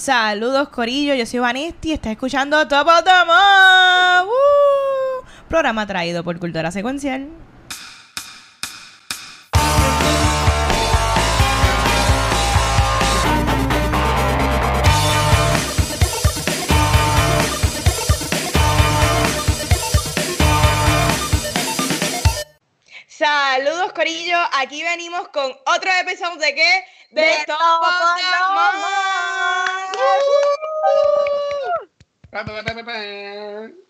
Saludos, Corillo. Yo soy Vanesti. Estás escuchando Top of the Month. ¡Woo! Programa traído por Cultura Secuencial. Saludos, Corillo. Aquí venimos con otro episodio de qué? De, De Top Top of of the the Month.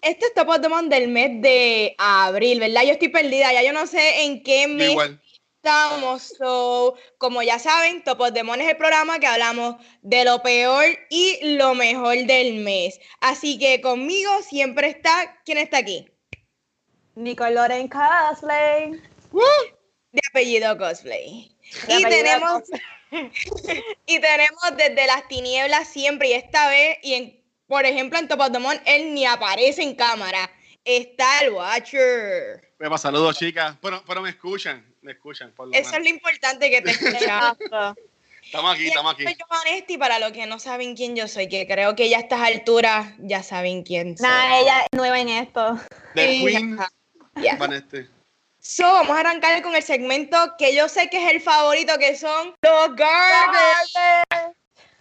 Este es Top of the Month del mes de abril, ¿verdad? Yo estoy perdida, ya yo no sé en qué mes Igual. estamos. So, como ya saben, Top of the Month es el programa que hablamos de lo peor y lo mejor del mes. Así que conmigo siempre está, ¿quién está aquí? Nicole Loren Cosplay. De apellido cosplay. De y apellido tenemos y tenemos desde las tinieblas siempre y esta vez y en por ejemplo en Top of the Month él ni aparece en cámara. Está el Watcher. Me pasa saludos, chicas. Pero, pero me escuchan, me escuchan, por lo Eso es menos. lo importante que te escuchas. Estamos aquí, Y estamos aquí. soy yo, Vanesti, para los que no saben quién yo soy, que creo que ya a estas alturas ya saben quién soy. Nah, ella es nueva en esto. The Queen. Vanesti. So, vamos a arrancar con el segmento que yo sé que es el favorito, que son los garbage.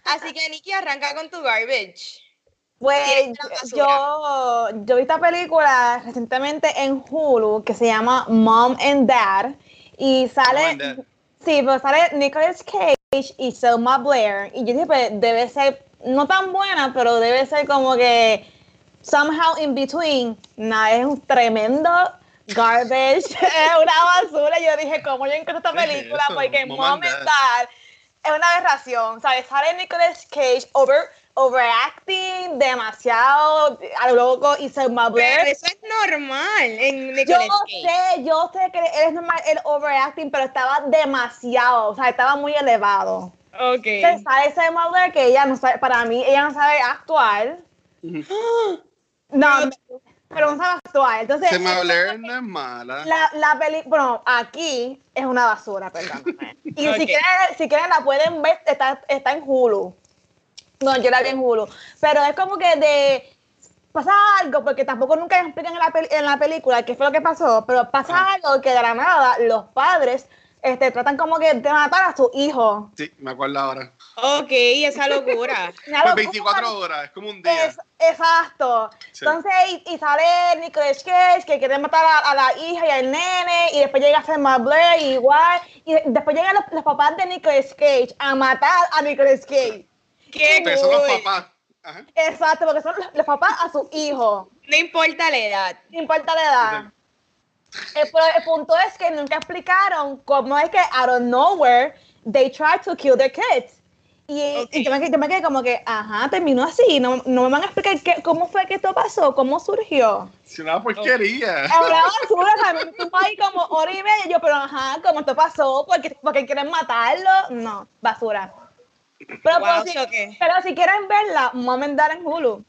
Así que, Nikki, arranca con tu garbage. Pues yo, yo vi esta película recientemente en Hulu que se llama Mom and Dad y sale, and Dad. sí, pues sale Nicolas Cage y Selma Blair y yo dije pues debe ser no tan buena, pero debe ser como que somehow in between. Nada, es un tremendo garbage, es una basura. Yo dije, ¿cómo yo encontré esta ¿Qué es película? eso? Porque Mom Mom and and Dad. Dad es una aberración, ¿sabes? Sale Nicolas Cage over, overacting demasiado a lo loco y Selma Pero Blair. eso es normal en Yo Nicolas Cage. sé, yo sé que él es normal el overacting, pero estaba demasiado, o sea, estaba muy elevado. Ok. Entonces sale Selma Blair que ella no sabe, para mí, ella no sabe actuar. No, pero no sabe actuar. Entonces, Se me es Blair no es mala. la, la peli, bueno, aquí es una basura, perdóname. Y si, quieren, si quieren la pueden ver, está, está en Hulu. No, yo la vi en Hulu. Pero es como que de pasa algo, porque tampoco nunca explican en la, peli- en la película qué fue lo que pasó, pero pasa Ah. algo que de la nada los padres este, tratan como que de matar a su hijo. Sí, me acuerdo ahora. Ok, esa locura. Una Pues locura. 24 horas, es como un día. Es- exacto. Sí. Entonces, y, y sale Nicolas Cage que quiere matar a, a la hija y al nene, y después llega Selma Blair igual, y después llegan los, los papás de Nicolas Cage a matar a Nicolas Cage. Qué Pero son los papás. Ajá. Exacto, porque son los, los papás a su hijo, No importa la edad. no importa la edad. El, pero el punto es que nunca explicaron cómo es que out of nowhere they tried to kill their kids. Y, Ok. y yo, me, quedé- yo me quedé como que, ajá, terminó así. No, no me van a explicar qué, cómo fue que esto pasó, cómo surgió. Si una porquería. Una basura, también estuvo ahí como hora y media. Yo, pero ajá, ¿cómo esto pasó? ¿Porque, porque quieren matarlo? No, basura. Pero, Wow, pero si, pero si quieren verla, Mom and Dad en Hulu.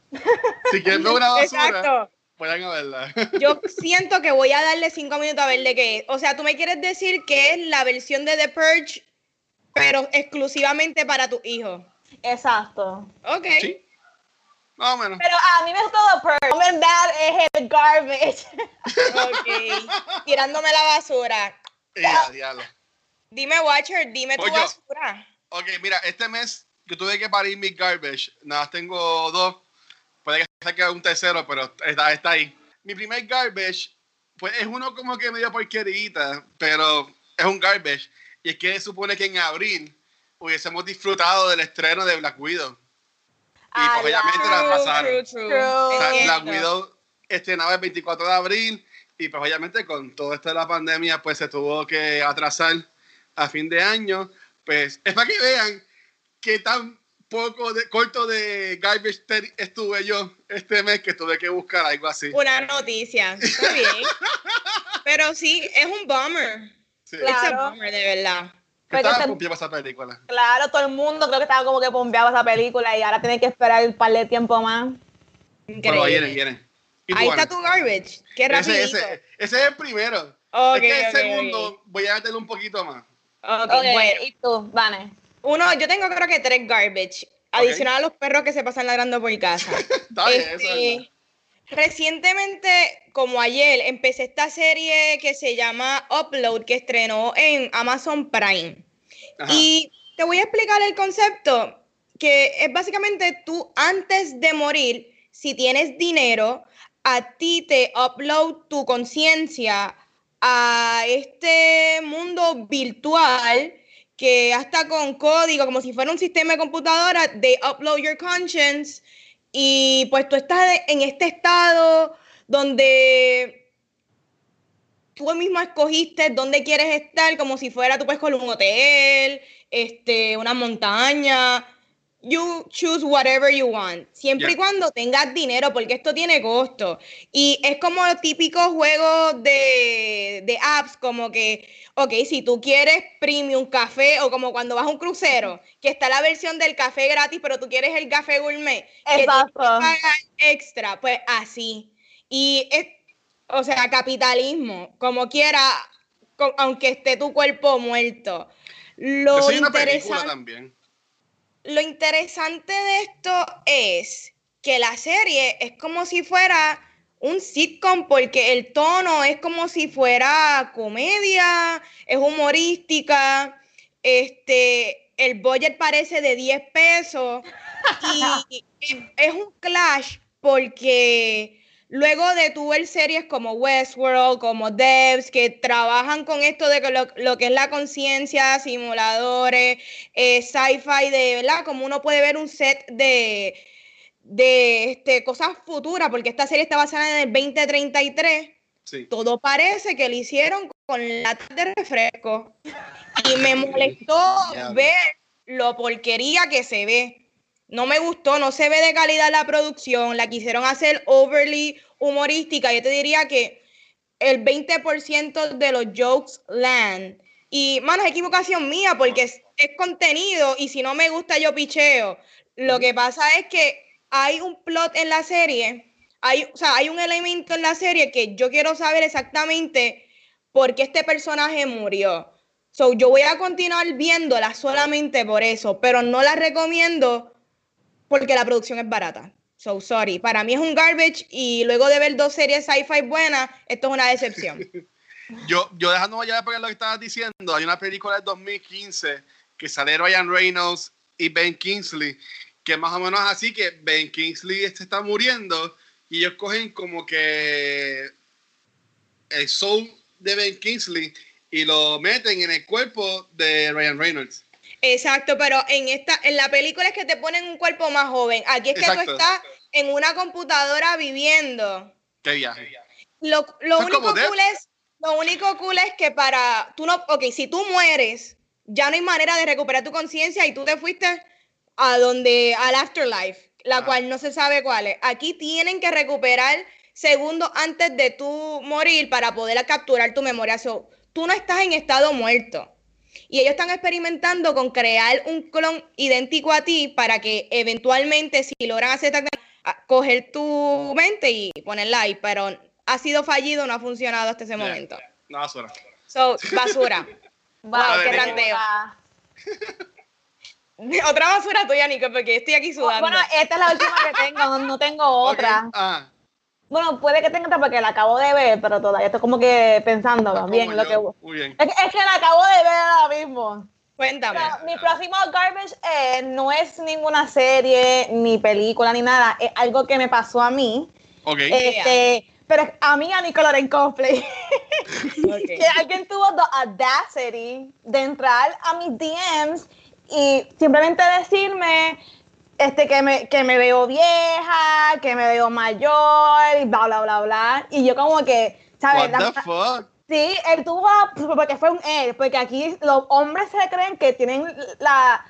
Si quieren ver una basura, Exacto. vayan a verla. Yo siento que voy a darle cinco minutos a ver de qué es. O sea, tú me quieres decir que es la versión de The Purge, pero exclusivamente para tu hijo. Exacto. Ok. Sí. Más o menos. Pero a mí me gustó The Purge. Mom and Dad es el garbage. Ok. Tirándome la basura. Ya, diablo. Dime, Watcher, dime tu basura. Ok, mira, este mes yo tuve que parir mis garbage. Nada, más tengo dos. Puede que saque un tercero, pero está, está ahí. Mi primer garbage, pues es uno como que medio porquerita, pero es un garbage. Y es que supone que en abril hubiésemos disfrutado del estreno de Black Widow. Y Ah, pues, obviamente la True, pasaron. True, true. O sea. Black Widow estrenaba el 24 de abril y pues obviamente con todo esto de la pandemia pues se tuvo que atrasar a fin de año. Pues es para que vean qué tan poco de, corto de garbage estuve yo este mes que tuve que buscar algo así. Una noticia. Está bien. Pero sí, es un bummer. Sí. Claro. Bummer, de verdad. Que Pero estaba te- pompeado esa película. Claro, todo el mundo creo que estaba como que pompeado esa película y ahora tiene que esperar un par de tiempo más. Pero Increíble. viene, viene. Ahí está tu garbage. Qué rapidito. ese, ese, ese es el primero. Ok, es que el segundo voy a meterle un poquito más. Ok, bueno. ¿y tú, Vane? Uno, yo tengo creo que tres garbage. Adicional a los perros que se pasan ladrando por casa. Está bien, eso es Este, recientemente, como ayer, empecé esta serie que se llama Upload, que estrenó en Amazon Prime. Ajá. Y te voy a explicar el concepto, que es básicamente tú antes de morir, si tienes dinero, a ti te upload tu conciencia a este mundo virtual que hasta con código, como si fuera un sistema de computadora, de upload your conscience y pues tú estás en este estado donde tú mismo escogiste dónde quieres estar, como si fuera, tú puedes con un hotel, este, una montaña. You choose whatever you want, siempre y Yeah. cuando tengas dinero, porque esto tiene costo. Y es como los típicos juegos de, de apps, como que, ok, si tú quieres premium café, o como cuando vas a un crucero, que está la versión del café gratis, pero tú quieres el café gourmet, que tienes que Exacto. pagar extra, pues así. Y es, o sea, capitalismo, como quiera, aunque esté tu cuerpo muerto. Lo interesante, también. lo interesante de esto es que la serie es como si fuera un sitcom porque el tono es como si fuera comedia, es humorística, este, el budget parece de 10 pesos y es- es un clash porque luego de tu ver series como Westworld, como Devs, que trabajan con esto de lo, lo que es la conciencia, simuladores, eh, sci-fi, de verdad, como uno puede ver un set de, de este, cosas futuras, porque esta serie está basada en el 2033 Sí. todo parece que lo hicieron con latas de refresco. Y me molestó ver lo porquería que se ve. No me gustó, no se ve de calidad la producción, la quisieron hacer overly humorística. Yo te diría que el 20% de los jokes land. Y, mano, es equivocación mía porque es, es contenido y si no me gusta yo picheo. Lo que pasa es que hay un plot en la serie, hay, o sea, hay un elemento en la serie que yo quiero saber exactamente por qué este personaje murió. So, yo voy a continuar viéndola solamente por eso, pero no la recomiendo porque la producción es barata. So, sorry. Para mí es un garbage y luego de ver dos series sci-fi buenas, esto es una decepción. Yo, yo dejándome ya por lo que estabas diciendo, hay una película del 2015 que sale Ryan Reynolds y Ben Kingsley, que más o menos así que Ben Kingsley se está muriendo y ellos cogen como que el soul de Ben Kingsley y lo meten en el cuerpo de Ryan Reynolds. Exacto, pero en esta, en la película es que te ponen un cuerpo más joven. Aquí es que Exacto. tú estás en una computadora viviendo. Qué viaje. Lo, lo Eso es como único cool es, lo único cool es que para, tú no, ok, si tú mueres, ya no hay manera de recuperar tu conciencia y tú te fuiste a donde, al afterlife, la Ah. cual no se sabe cuál es. Aquí tienen que recuperar segundos antes de tú morir para poder capturar tu memoria. So, tú no estás en estado muerto. Y ellos están experimentando con crear un clon idéntico a ti para que eventualmente, si logran hacer esta a- coger tu mente y ponerla ahí, pero ha sido fallido, no ha funcionado hasta ese momento. No, basura. So, basura. Wow, qué ranteo. Otra basura tuya, Nico, porque estoy aquí sudando. Bueno, esta es la última que tengo, no, no tengo otra. Ah, Bueno, puede que tenga otra porque la acabo de ver, pero todavía estoy como que pensando como bien lo yo. que... Muy bien. Es, que- es que la acabo de ver ahora mismo. Cuéntame. Pero mi próximo garbage eh, no es ninguna serie, ni película, ni nada. Es algo que me pasó a mí. Ok. Este, pero a mí, a Nicolor en cosplay. Ok. que alguien tuvo the audacity de entrar a mis DMs y simplemente decirme este, que, me, que me veo vieja, que me veo mayor y bla, bla, bla, bla. Y yo como que, ¿sabes? What La- the fuck? Sí, él tuvo, porque fue un él, porque aquí los hombres se creen que tienen la,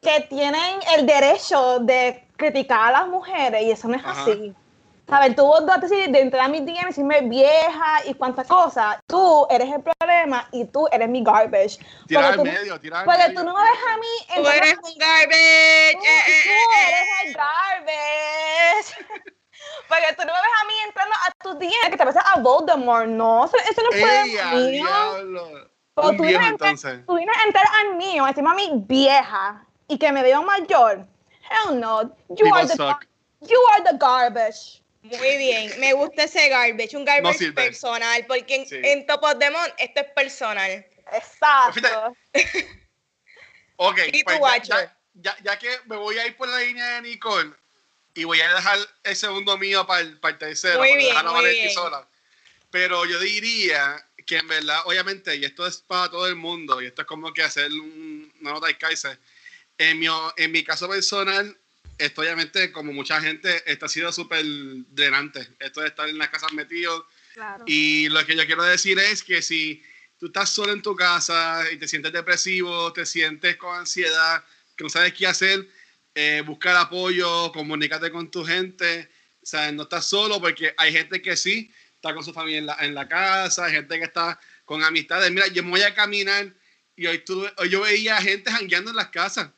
que tienen el derecho de criticar a las mujeres y eso no es Ajá. así. ¿Sabes? Tuvo dos decir de entrar a mis DM y decirme vieja y cuantas cosas. Tú eres el problema y tú eres mi garbage. Tirar al tú- medio, tirar al Porque medio. tú no me ves a mí Tú eres un garbage. Tú, eh, eh, tú eres el garbage. Porque tú no me ves a mí entrando a tus DM que te pareces a Voldemort. No, eso, eso no fue ¡Ey, a mío. diablo! Pero tú vienes a entrar- entonces. Tú vienes a entrar al mío, encima a mí vieja. y que me veo mayor. Hell no. You People are the suck. you are the garbage. Muy bien, me gusta ese garbage, un garbage sirve. personal, porque en, Sí. en Top of the Month esto es personal. Exacto. Ok, ¿Y pues tú, ya, ya, ya- que me voy a ir por la línea de Nicole y voy a dejar el segundo mío para el, para el tercero, Muy para bien, dejar a muy bien. sola. Pero yo diría que en verdad, obviamente, y esto es para todo el mundo, y esto es como que hacer un- una nota de Kaiser, en mi, en mi caso personal, esto obviamente, como mucha gente, esto ha sido súper drenante. Esto de estar en las casas metido, Claro. y lo que yo quiero decir es que si tú estás solo en tu casa y te sientes depresivo, te sientes con ansiedad, que no sabes qué hacer, eh, buscar apoyo, comunícate con tu gente. O sea, no estás solo porque hay gente que sí está con su familia en la, en la casa, hay gente que está con amistades. Mira, yo me voy a caminar y hoy, tuve- hoy yo veía gente jangueando en las casas.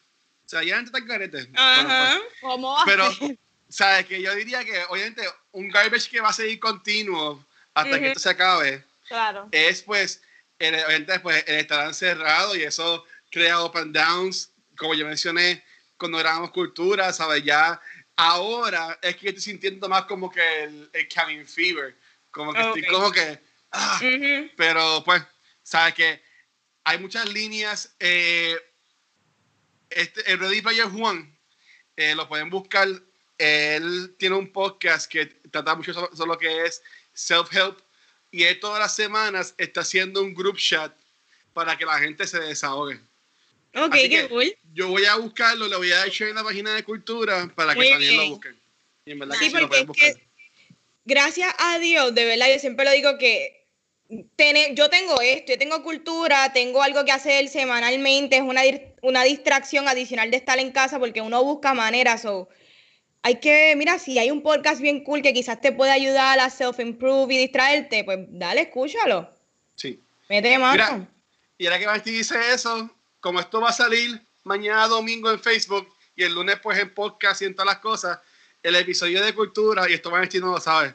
O sea, ya gente está en carete. Ajá. ¿Cómo Pero? ¿sabes? Que yo diría que, obviamente, un garbage que va a seguir continuo hasta que Ujú. esto se acabe Claro. es, pues, el, obviamente, pues, el estar encerrado y eso crea up and downs, como yo mencioné cuando grabamos cultura, ¿sabes? Ya ahora es que estoy sintiendo más como que el, el cabin fever, como que estoy Ok. como que, ah, Ujú. pero pues, ¿sabes? Que hay muchas líneas. eh, este, el Ready Player One, eh, lo pueden buscar. Él tiene un podcast que trata mucho sobre, sobre lo que es self-help y él todas las semanas está haciendo un group chat para que la gente se desahogue. Ok, Así qué cool. Yo voy a buscarlo, le voy a share en la página de cultura para que Muy también lo bien. busquen. Y en verdad Sí, que sí lo pueden es buscar. que, gracias a Dios, de verdad, yo siempre lo digo que tener, yo tengo esto, yo tengo cultura, tengo algo que hacer semanalmente, es una, una distracción adicional de estar en casa porque uno busca maneras. o hay que, mira, si hay un podcast bien cool que quizás te puede ayudar a self-improve y distraerte, pues dale, escúchalo. Sí. Mete mano. Mira, y ahora que Martí dice eso, como esto va a salir mañana domingo en Facebook y el lunes pues en podcast y en todas las cosas, el episodio de cultura, y esto Martí no lo sabe,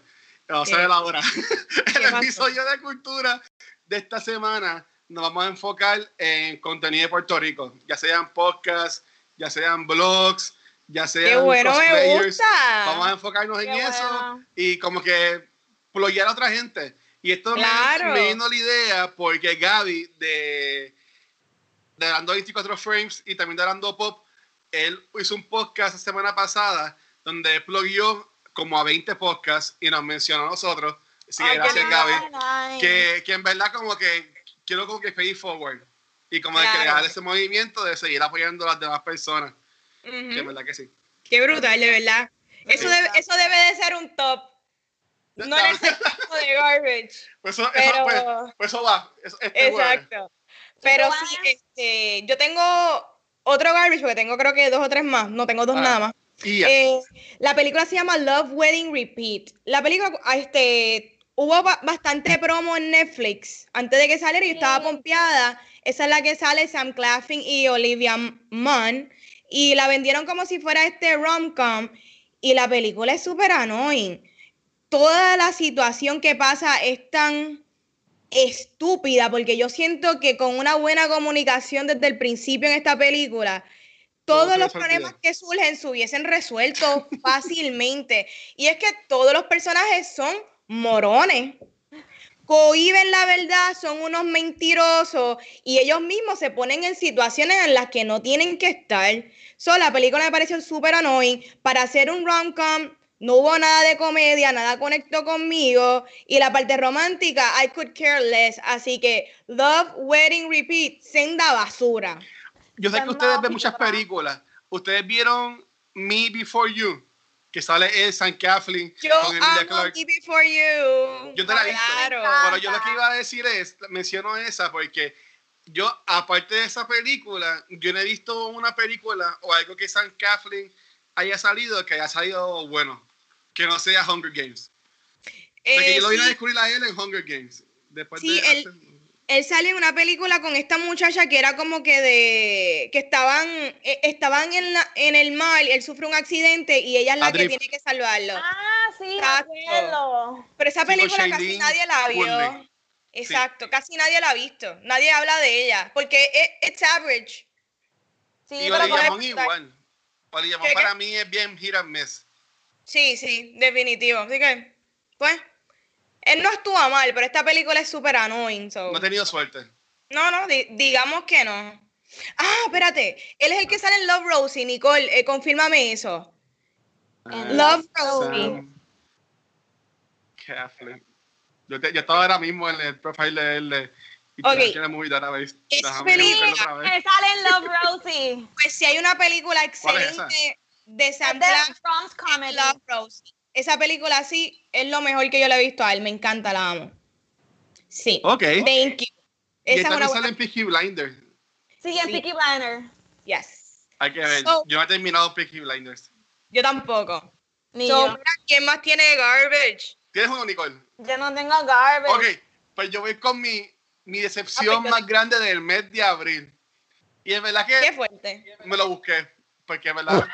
lo ¿Qué? sabe la hora, el episodio de cultura de esta semana nos vamos a enfocar en contenido de Puerto Rico, ya sean podcasts, ya sean blogs, ya sean Qué bueno, me gusta. Vamos a enfocarnos en Qué eso bueno. y como que ployar a otra gente. Y esto me- Claro. me, vino la idea porque Gaby de, de Dando 24 Frames y también de Dando Pop, él hizo un podcast la semana pasada donde plugió como a 20 podcasts y nos mencionó a nosotros. Así que Ay, gracias. Gaby. Que, que en verdad como que quiero como que pay forward. Y como de Claro. crear ese movimiento de seguir apoyando a las demás personas. Ujú. Que en verdad que sí. Qué brutal, de verdad. Eso, Sí. debe, eso debe de ser un top. No en el sentido de garbage. Pues eso, eso, Pero- pues, pues eso va. Eso, este. Exacto. Pero sí, este, yo tengo otro garbage, porque tengo creo que dos o tres más. No tengo dos Ah, nada más. Y ya. Eh, la película se llama Love Wedding Repeat. La película, este, hubo ba- bastante promo en Netflix antes de que saliera y estaba pompeada. Esa es la que sale Sam Claflin y Olivia Munn. Y la vendieron como si fuera este rom-com. Y la película es súper annoying. Toda la situación que pasa es tan estúpida porque yo siento que con una buena comunicación desde el principio en esta película, todos los problemas que surgen se hubiesen resuelto fácilmente. Y es que todos los personajes son morones. Cohiben la verdad, son unos mentirosos y ellos mismos se ponen en situaciones en las que no tienen que estar. So, la película me pareció súper annoying. Para hacer un rom-com, no hubo nada de comedia, nada conectó conmigo. Y la parte romántica, I could care less. Así que, Love, Wedding, Repeat, senda basura. Yo sé que ustedes ven muchas películas. Ustedes vieron Me Before You, que sale el San Kathleen Yo con Emilia Clarke. Me Before You. Yo te la he visto. Pero yo lo que iba a decir es, menciono esa porque yo, aparte de esa película, yo no he visto una película o algo que San Kathleen haya salido que haya salido bueno, que no sea Hunger Games. Porque Eh, yo lo vine a sí, descubrir a él en Hunger Games. Después Sí, de él- él sale en una película con esta muchacha que era como que de que estaban eh, estaban en, la- en el mar, él sufre un accidente y ella es la que tiene que salvarlo. Ah, sí, Exacto. Pero esa Sí, película casi nadie la vio. Woodley. Exacto, casi nadie la ha visto. Nadie habla de ella porque es it's average. Sí, y pero igual. Olivia Munn ¿Qué, para mí es bien hit and miss. Sí, sí, definitivo. Así que, pues, él no actúa mal, pero esta película es súper annoying. so- No he tenido suerte. No, no, di- digamos que no. Ah, espérate. Él es el que sale en Love Rosie, Nicole. eh, confírmame eso. En Love Rosie. Sam Catholic. Yo, te- yo estaba ahora mismo en el profile de él. de Ok. International Movie Database. Esa Déjame película-. Que sale en Love Rosie. Pues si hay una película ¿Cuál es esa? excelente de Es Sam de Comedy. Love Rosie. Esa película sí es lo mejor que yo le he visto a él. Me encanta, la amo. Sí. Ok. Thank you. Y Esa es también una sale buena. en Peaky Blinders. Sí, en Sí. Peaky Blinders. Yes. Hay que ver. So- yo no he terminado Peaky Blinders. Yo tampoco. Ni So, yo. mira, ¿quién más tiene garbage? ¿Tienes uno, Nicole? Yo no tengo garbage. Ok, pues yo voy con mi, mi decepción Ah, más grande del mes de abril. Y es verdad Qué que fuerte. me lo busqué, porque es verdad.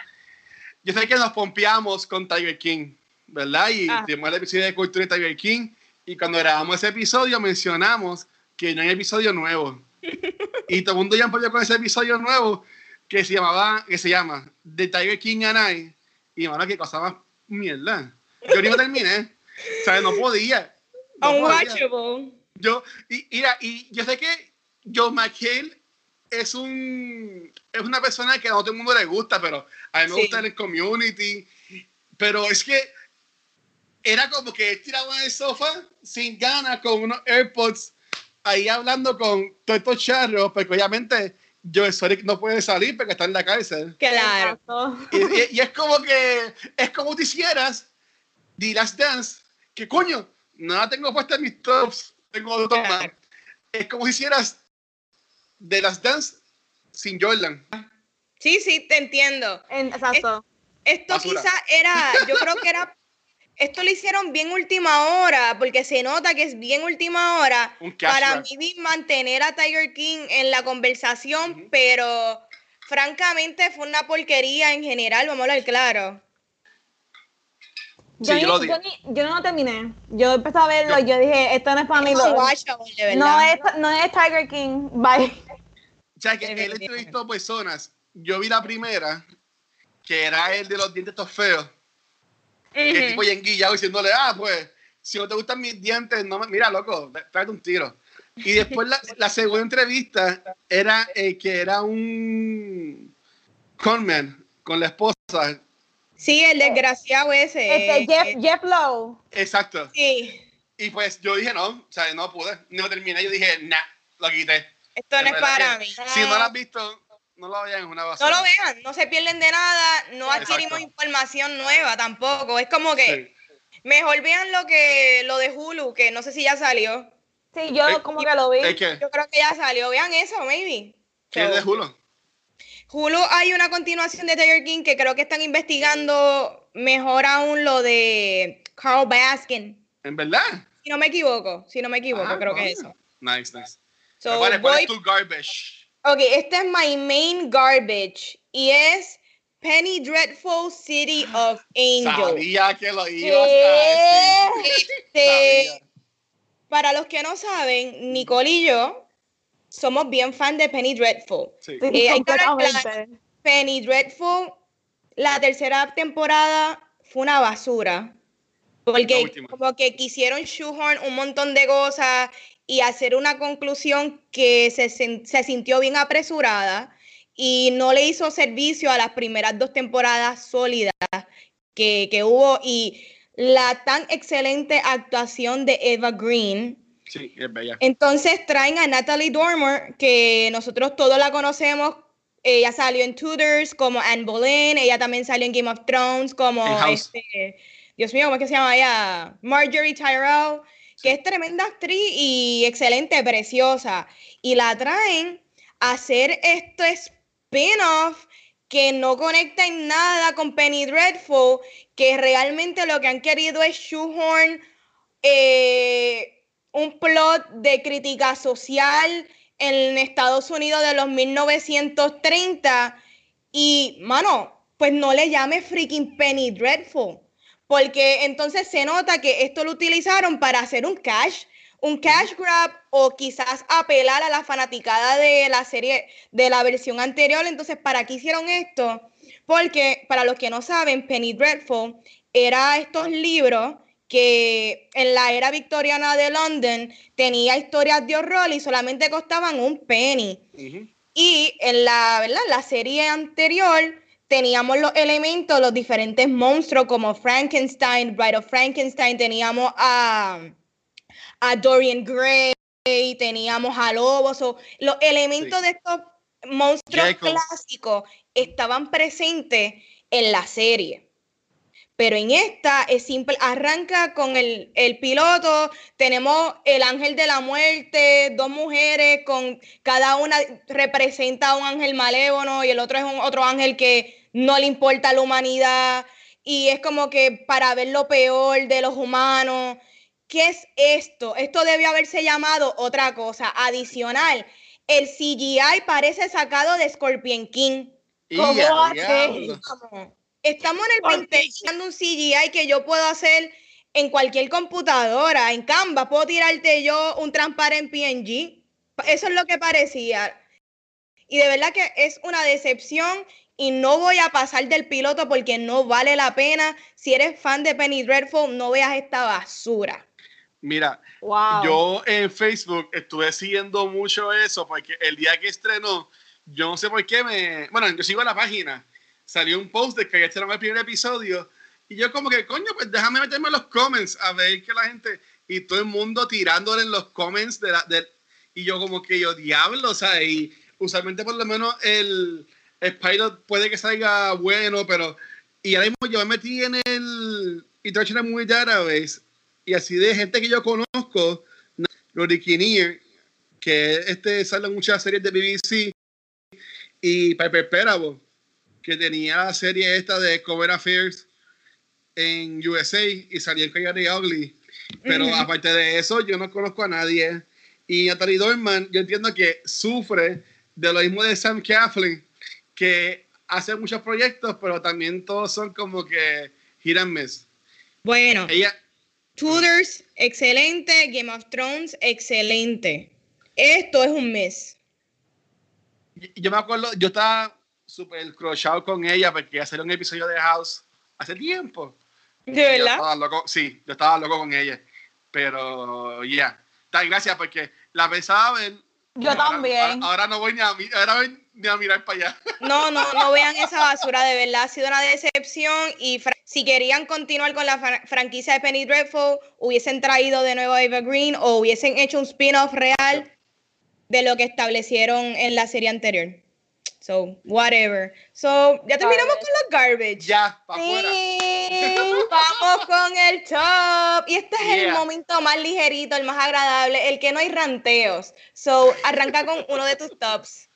Yo sé que nos pompeamos con Tiger King, ¿verdad? Y Ah. tuvimos el episodio de Cultura de Tiger King. Y cuando grabamos ese episodio mencionamos que no hay episodio nuevo. y todo el mundo ya empezó con ese episodio nuevo que se llamaba, que se llama The Tiger King and I. Y mano, qué cosa más mierda. Yo ni lo terminé. O sea, no podía. No. Unwatchable. Yo, y, mira, y yo sé que Joe McHale es un es una persona que a todo el mundo le gusta, pero a mí me Sí. gusta el community. Pero es que era como que él tiraba en el sofá sin ganas con unos AirPods ahí hablando con todos estos charros, porque obviamente Joe Sonic no puede salir porque está en la cárcel. Claro. Y, y- y es como que es como si hicieras The Last Dance, que coño, no la tengo puesta en mis tops, tengo otro más. Claro. Es como si hicieras The Last Dance sin Jordan. Sí, sí, te entiendo. En- exacto. Esto Basura. quizá era, yo creo que era, esto lo hicieron bien última hora, porque se nota que es bien última hora para mí mantener a Tiger King en la conversación, pero francamente fue una porquería en general, vamos a hablar claro. Sí, yo, yo lo ni- digo. yo, ni- yo no lo terminé. Yo empecé a verlo y yo dije, esto no es para mí. No, es, no es Tiger King. Bye. O sea, que él entrevistó personas. Yo vi la primera, que era el de los dientes feos. El tipo ya enguillado diciéndole, ah, pues, si no te gustan mis dientes, no me... mira, loco, tráete un tiro. Y después la, la segunda entrevista era eh, que era un conman con la esposa. Sí, el desgraciado ese. Este, eh, Jeff, eh, Jeff Lowe. Exacto. sí, Y pues yo dije, no, o sea, no pude, no terminé. Yo dije, nah, lo quité. esto no es para que mí. Si no lo has visto, no lo vean, es una basura. No lo vean, no se pierden de nada, no Exacto. adquirimos información nueva tampoco. Es como que Sí. mejor vean lo que lo de Hulu, que no sé si ya salió. Sí, yo Eh, como que lo vi. Es Yo creo que ya salió. Vean eso, maybe. ¿qué es de Hulu? Hulu hay una continuación de Tiger King que creo que están investigando mejor aún lo de Carl Baskin. ¿En verdad? Si no me equivoco, si no me equivoco, Ah, creo que es eso. Nice, nice. So, ¿Cuál, es, cuál es voy- tu garbage? Ok, este es my main garbage y es Penny Dreadful City of Angels. Sabía que lo ibas a decir. Este, para los que no saben, Nicole y yo somos bien fan de Penny Dreadful. Sí. Sí, Eh, hay que. Penny Dreadful, la tercera temporada fue una basura. Porque como que quisieron shoehorn un montón de cosas y hacer una conclusión que se, se sintió bien apresurada y no le hizo servicio a las primeras dos temporadas sólidas que, que hubo y la tan excelente actuación de Eva Green. Sí, es bella. Entonces traen a Natalie Dormer, que nosotros todos la conocemos. Ella salió en Tudors como Anne Boleyn, ella también salió en Game of Thrones como este, Dios mío, ¿cómo es que se llama ella? Marjorie Tyrell, que es tremenda actriz y excelente, preciosa. Y la traen a hacer este spin-off que no conecta en nada con Penny Dreadful, que realmente lo que han querido es shoehorn eh, un plot de crítica social en Estados Unidos de los 1930 y, mano, pues no le llame freaking Penny Dreadful, porque entonces se nota que esto lo utilizaron para hacer un cash un cash grab o quizás apelar a la fanaticada de la serie, de la versión anterior. Entonces, ¿para qué hicieron esto? Porque, para los que no saben, Penny Dreadful era estos libros que en la era victoriana de London tenía historias de horror y solamente costaban un penny. Y en la, ¿verdad? la serie anterior teníamos los elementos, los diferentes monstruos como Frankenstein, Bride of Frankenstein, teníamos a, a Dorian Gray, teníamos a Lobos, los elementos de estos monstruos clásicos estaban presentes en la serie. Pero en esta es simple, arranca con el, piloto, tenemos el ángel de la muerte, dos mujeres con cada una representa a un ángel malévolo y el otro es un otro ángel que no le importa a la humanidad y es como que para ver lo peor de los humanos. ¿Qué es esto? Esto debe haberse llamado otra cosa adicional. El CGI parece sacado de Scorpion King. ¿Cómo Estamos en el 20 usando un CGI que yo puedo hacer en cualquier computadora, en Canva, puedo tirarte yo un transparent PNG. Eso es lo que parecía. Y de verdad que es una decepción y no voy a pasar del piloto porque no vale la pena. Si eres fan de Penny Dreadful, no veas esta basura. Mira, yo en Facebook estuve siguiendo mucho eso porque el día que estrenó, yo no sé por qué me. Bueno, yo sigo la página salió un post de que este era el primer episodio. Y yo como que, coño, pues déjame meterme en los comments a ver que la gente... Y todo el mundo tirándole en los comments de la... y yo como que yo, diablo, o sea, y usualmente por lo menos el, el puede que salga bueno, pero... Y ahora mismo yo me metí en el International Movie Database y así de gente que yo conozco, Rory Kinnear, que este sale en muchas series de BBC, y Piper Perabo, que tenía la serie esta de Cover Affairs en USA y salía en Coyote Ugly. Pero aparte de eso, yo no conozco a nadie. Y Natalie Dorman, yo entiendo que sufre de lo mismo de Sam Claflin, que hace muchos proyectos, pero también todos son como que hit and miss. Bueno, Ella, Tudors, excelente. Game of Thrones, excelente. Esto es un mes. Yo me acuerdo, yo estaba súper crushado con ella porque hacer un episodio de House hace tiempo. ¿De verdad? sí, yo estaba loco con ella. Pero ya, yeah. gracias porque la pensaba Yo también. Ahora, no voy ni a, ahora ni a mirar para allá. No, no, no vean esa basura, de verdad ha sido una decepción y si querían continuar con la franquicia de Penny Dreadful, hubiesen traído de nuevo a Eva Green o hubiesen hecho un spin-off real de lo que establecieron en la serie anterior. So, whatever. So, ya terminamos con los garbage. Ya, para afuera. vamos con el top. Y este es el momento más ligerito, el más agradable, el que no hay ranteos. So, arranca con uno de tus tops.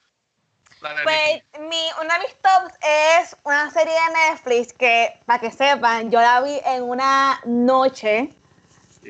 Pues mi, uno de mis tops es una serie de Netflix que, para que sepan, yo la vi en una noche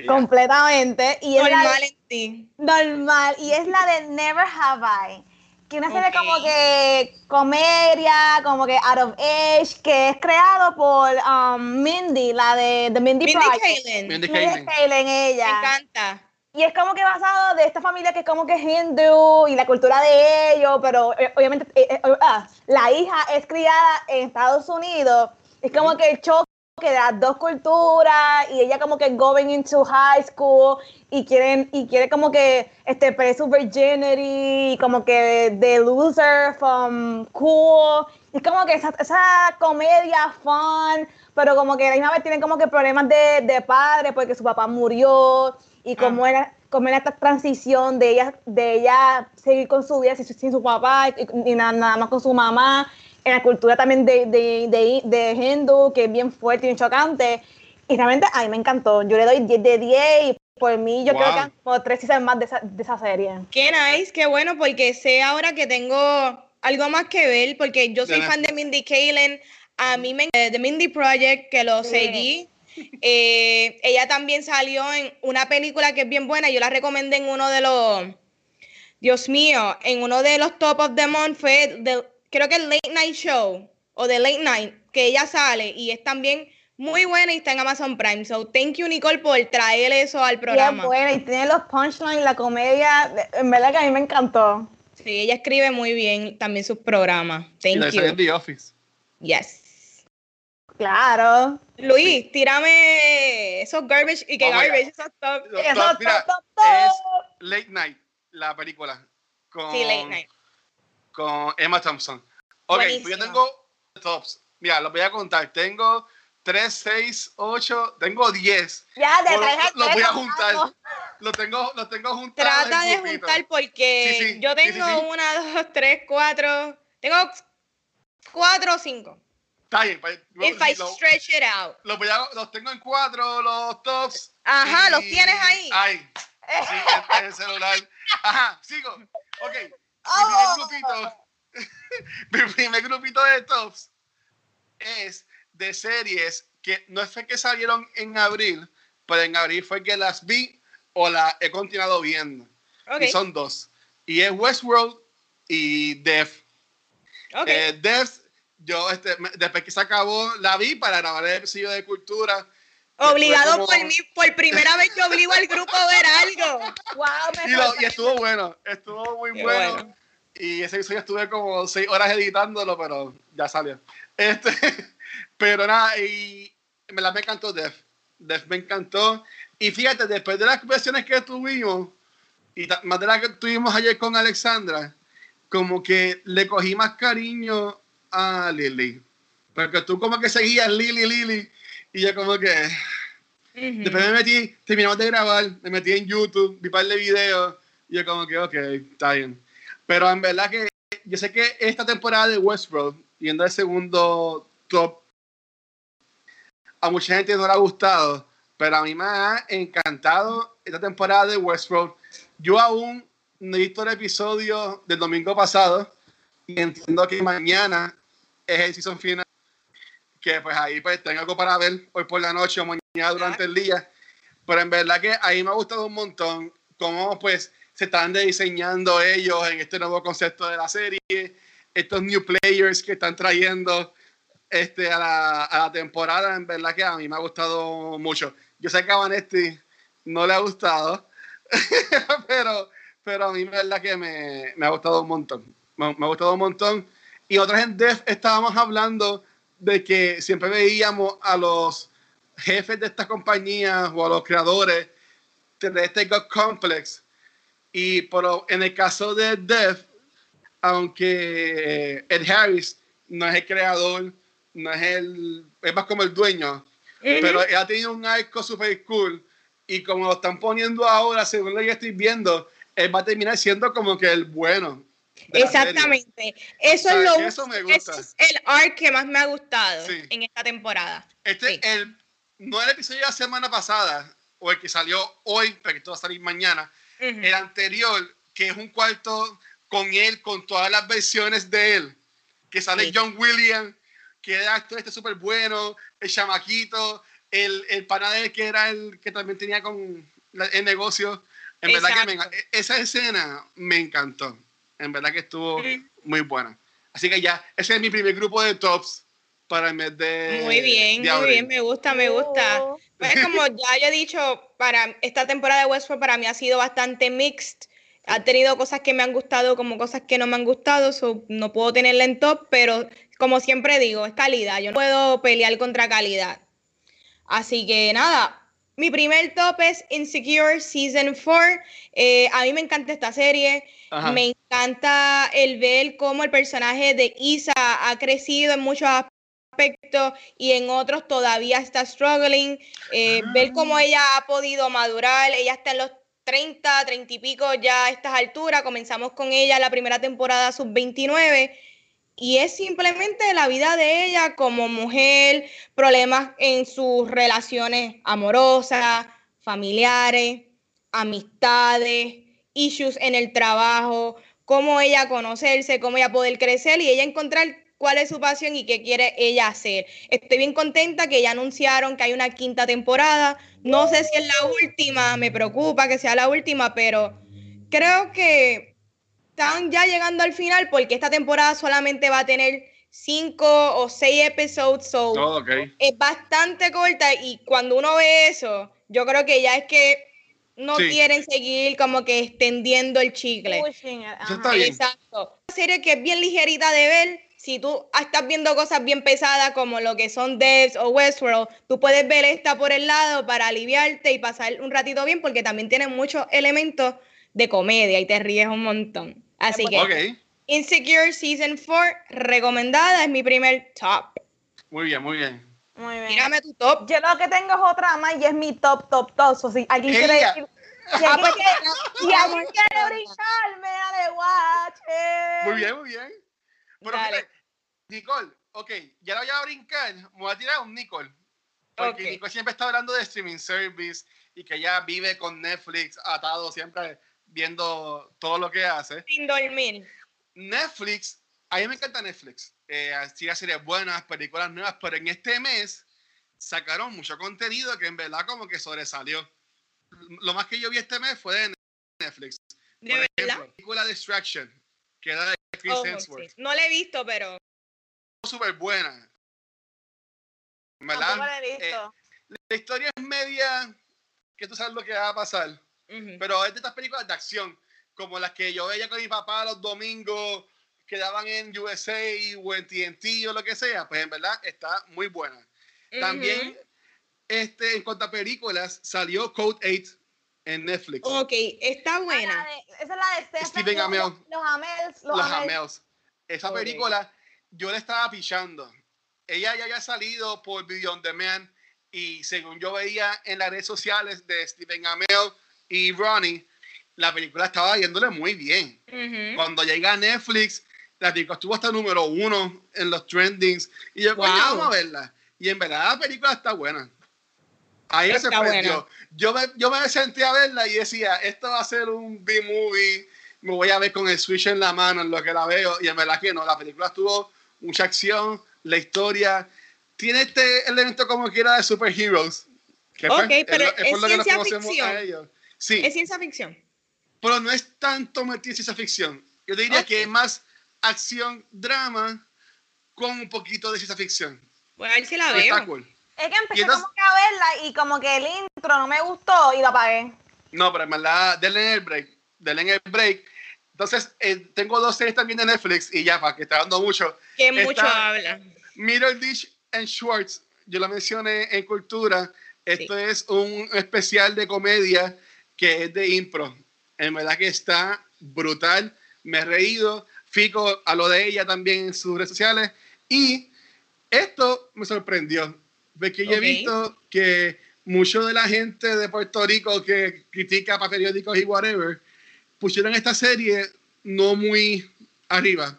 completamente. Y normal en ti. Normal. Y es la de Never Have I que una serie como que comedia, como que out of age, que es creado por um, Mindy, la de The Mindy, Mindy Project. Mindy Kaling. ella. Me encanta. Y es como que basado de esta familia que es como que es hindú y la cultura de ellos, pero eh, obviamente eh, eh, ah, la hija es criada en Estados Unidos. Es como que el choque que de las dos culturas y ella como que going into high school y quieren y quiere como que este perder su virginity como que the loser from cool es como que esa, esa, comedia fun pero como que a la misma vez tienen como que problemas de, de padre porque su papá murió y como ah. era como era esta transición de ella de ella seguir con su vida sin, sin su papá y, nada más con su mamá en la cultura también de, de, de, de Hindu, que es bien fuerte y chocante. Y realmente a mí me encantó. Yo le doy 10 de 10 y por mí yo creo que como tres seasons más de esa, de esa serie. Qué nice, qué bueno, porque sé ahora que tengo algo más que ver, porque yo soy fan de Mindy Kaling. A mí me encanta The Mindy Project, que lo seguí. Eh, ella también salió en una película que es bien buena. Yo la recomendé en uno de los. Dios mío, en uno de los top of the month fue creo que el Late Night Show o The Late Night, que ella sale y es también muy buena y está en Amazon Prime. So, thank you, Nicole, por traer eso al Y es programa. buena y tiene los punchlines, la comedia. En verdad que a mí me encantó. Sí, ella escribe muy bien también sus programas. Y Thank la salió en you. The Office. Yes. Claro. Luis, tírame esos garbage y que garbage, esos top. Los Eso, top, top, top, top. es Late Night, la película. Con, Sí, late night. Con Emma Thompson. Ok, pues yo Buenísimo. tengo tops. Mira, los voy a contar. Tengo 3, 6, 8, tengo 10. Ya, de Los tres a los voy a juntar. Los tengo, los tengo juntados. Trata de grupito. juntar porque Sí, sí, yo tengo sí. una, dos, tres, cuatro. Tengo cuatro o cinco. Está bien, pues, If I stretch it out. los, voy a- los tengo en cuatro, los tops. Ajá, ¿los tienes ahí? Ay, sí, en el celular. Ajá, sigo. Ok. Mi Oh. primer grupito, mi primer grupito de tops es de series que no fue que salieron en abril, pero en abril fue que las vi o las he continuado viendo. Ok, Y son dos. Y es Westworld y Def. ok. Eh, Def, yo este, después que se acabó, la vi para grabar el episodio de cultura. Obligado como- por mí, por primera vez yo obligo al grupo a ver algo. Wow, me Y, lo- y estuvo bueno, estuvo muy Qué bueno. bueno. Y ese episodio estuve como seis horas editándolo, pero ya salió. Este, pero nada, y me la me encantó Def. Def me encantó. Y fíjate, después de las conversaciones que tuvimos, y más de las que tuvimos ayer con Alexandra, como que le cogí más cariño a Lily. Porque tú como que seguías Lily, Lily, y yo como que... Después me metí, terminamos de grabar, me metí en YouTube, vi un par de videos y yo como que, ok, está bien. Pero en verdad que yo sé que esta temporada de Westworld, yendo al segundo top, a mucha gente no le ha gustado, pero a mí me ha encantado esta temporada de Westworld. Yo aún no he visto el episodio del domingo pasado y entiendo que mañana es el season final que pues ahí pues tengo algo para ver hoy por la noche o mañana durante el día. Pero en verdad que ahí me ha gustado un montón cómo pues se están diseñando ellos en este nuevo concepto de la serie, estos new players que están trayendo este, a, la, a la temporada, en verdad que a mí me ha gustado mucho. Yo sé que a Vanetti no le ha gustado, pero, pero a mí en verdad que me, me ha gustado un montón. Me, me ha gustado un montón. Y otras en Def estábamos hablando de que siempre veíamos a los jefes de estas compañías o a los creadores tener este God Complex. Y pero en el caso de Def, aunque Ed Harris no es el creador, no es el, es más como el dueño, pero él ha tenido un arco super cool y como lo están poniendo ahora, según lo que estoy viendo, él va a terminar siendo como que el bueno. Serie. Exactamente. Eso es ¿Sabes lo? Eso me gusta. ese es el arc que más me ha gustado Sí. en esta temporada. Este, Sí. el, no el episodio de la semana pasada, o el que salió hoy, pero que esto va a salir mañana, Ujú. el anterior, que es un cuarto con él, con todas las versiones de él, que sale Sí. John Williams, que era actor este súper bueno, el chamaquito, el, el pana de él que era el que también tenía con la- el negocio. En verdad que me Exacto. enga- esa escena me encantó. En verdad que estuvo muy buena. Así que ya, ese es mi primer grupo de tops para el mes de Muy bien, de muy bien, me gusta, me gusta. Oh. Pues como ya yo he dicho, para esta temporada de Westworld para mí ha sido bastante mixed. Ha tenido cosas que me han gustado como cosas que no me han gustado, so no puedo tenerla en top, pero como siempre digo, es calidad. Yo no puedo pelear contra calidad. Así que nada, mi primer top es Insecure Season 4. Eh, a mí me encanta esta serie. Ajá. Me encanta el ver cómo el personaje de Isa ha crecido en muchos aspectos y en otros todavía está struggling. Eh, Ver cómo ella ha podido madurar. Ella está en los 30, 30 y pico ya a estas alturas. Comenzamos con ella la primera temporada sub-29. Y es simplemente la vida de ella como mujer, problemas en sus relaciones amorosas, familiares, amistades, issues en el trabajo, cómo ella conocerse, cómo ella poder crecer y ella encontrar cuál es su pasión y qué quiere ella hacer. Estoy bien contenta que ya anunciaron que hay una quinta temporada. No sé si es la última, me preocupa que sea la última, pero creo que están ya llegando al final porque esta temporada solamente va a tener cinco o seis episodios, so ok. es bastante corta y cuando uno ve eso, yo creo que ya es que no Sí. quieren seguir como que extendiendo el chicle. Eso está bien. Exacto. Una serie que es bien ligerita de ver. Si tú estás viendo cosas bien pesadas como lo que son Devs o Westworld, tú puedes ver esta por el lado para aliviarte y pasar un ratito bien porque también tiene muchos elementos de comedia y te ríes un montón. Así que. Insecure Season 4, recomendada, es mi primer top. Muy bien, muy bien. Muy bien. Tírame tu top. Yo lo que tengo es otra más y es mi top, top, top. So, si alguien quiere decir. Si Ah, alguien pues, quiere, si alguien quiere brincarme, dale watch. it. Muy bien, muy bien. Pero Dale. fíjate, Nicole, ok, ya la voy a brincar, me voy a tirar un Nicole. Porque. Nicole siempre está hablando de streaming service y que ella vive con Netflix atado siempre viendo todo lo que hace. Sin dormir. Netflix, a mí me encanta Netflix. Eh, tiene series buenas, películas nuevas, pero en este mes sacaron mucho contenido que en verdad como que sobresalió. Lo más que yo vi este mes fue de Netflix. ¿De Por verdad? ejemplo, la película Distraction, que era de Chris Ojo, Hemsworth. sí. No la he visto, pero súper buena. ¿Verdad? la he visto. La historia es media que tú sabes lo que va a pasar, ujú. pero es de estas películas de acción, como las que yo veía con mi papá los domingos, que daban en USA o en TNT o lo que sea, pues en verdad está muy buena. También, este, en cuanto a películas, salió Code 8 en Netflix. Ok, está Ah, buena. la de- esa es la de Stephen, Steven los- Amell. Los Amels. Los, Los Amels. Amels. Esa Ok. película yo le estaba pichando. Ella ya había salido por Video on Demand y según yo veía en las redes sociales de Stephen Amell y Ronnie, la película estaba yéndole muy bien. Ujú. Cuando llega a Netflix, la película estuvo hasta número uno en los trendings y yo, coño, Wow. vamos a verla. Y en verdad la película está buena. Ahí Está sorprendió. Yo me, yo me senté a verla y decía, esto va a ser un B-movie, me voy a ver con el Switch en la mano en lo que la veo. Y en verdad que no, la película tuvo mucha acción, la historia, tiene este elemento como quiera de superheroes. Que pues, Ok, pero lo- es que nos ciencia ficción. a ellos. Sí, Es ciencia ficción. pero no es tanto metido en ciencia ficción. Yo diría Ok. que es más acción, drama, con un poquito de ciencia ficción. Voy a ver si la veo. Está cool. Es que empecé entonces- como que a verla y como que el intro no me gustó y la apagué. No, pero en verdad, denle en el break. Denle en el break. Entonces, eh, tengo dos series también de Netflix y ya, para que está dando mucho. Que Está- mucho habla. Middle Dish and Schwartz, yo la mencioné en Cultura. Esto es un especial de comedia que es de impro. En verdad que está brutal. Me he reído. Fico a lo de ella también en sus redes sociales. Y esto me sorprendió. Porque yo he visto que mucho de la gente de Puerto Rico que critica para periódicos y whatever, pusieron esta serie no muy arriba.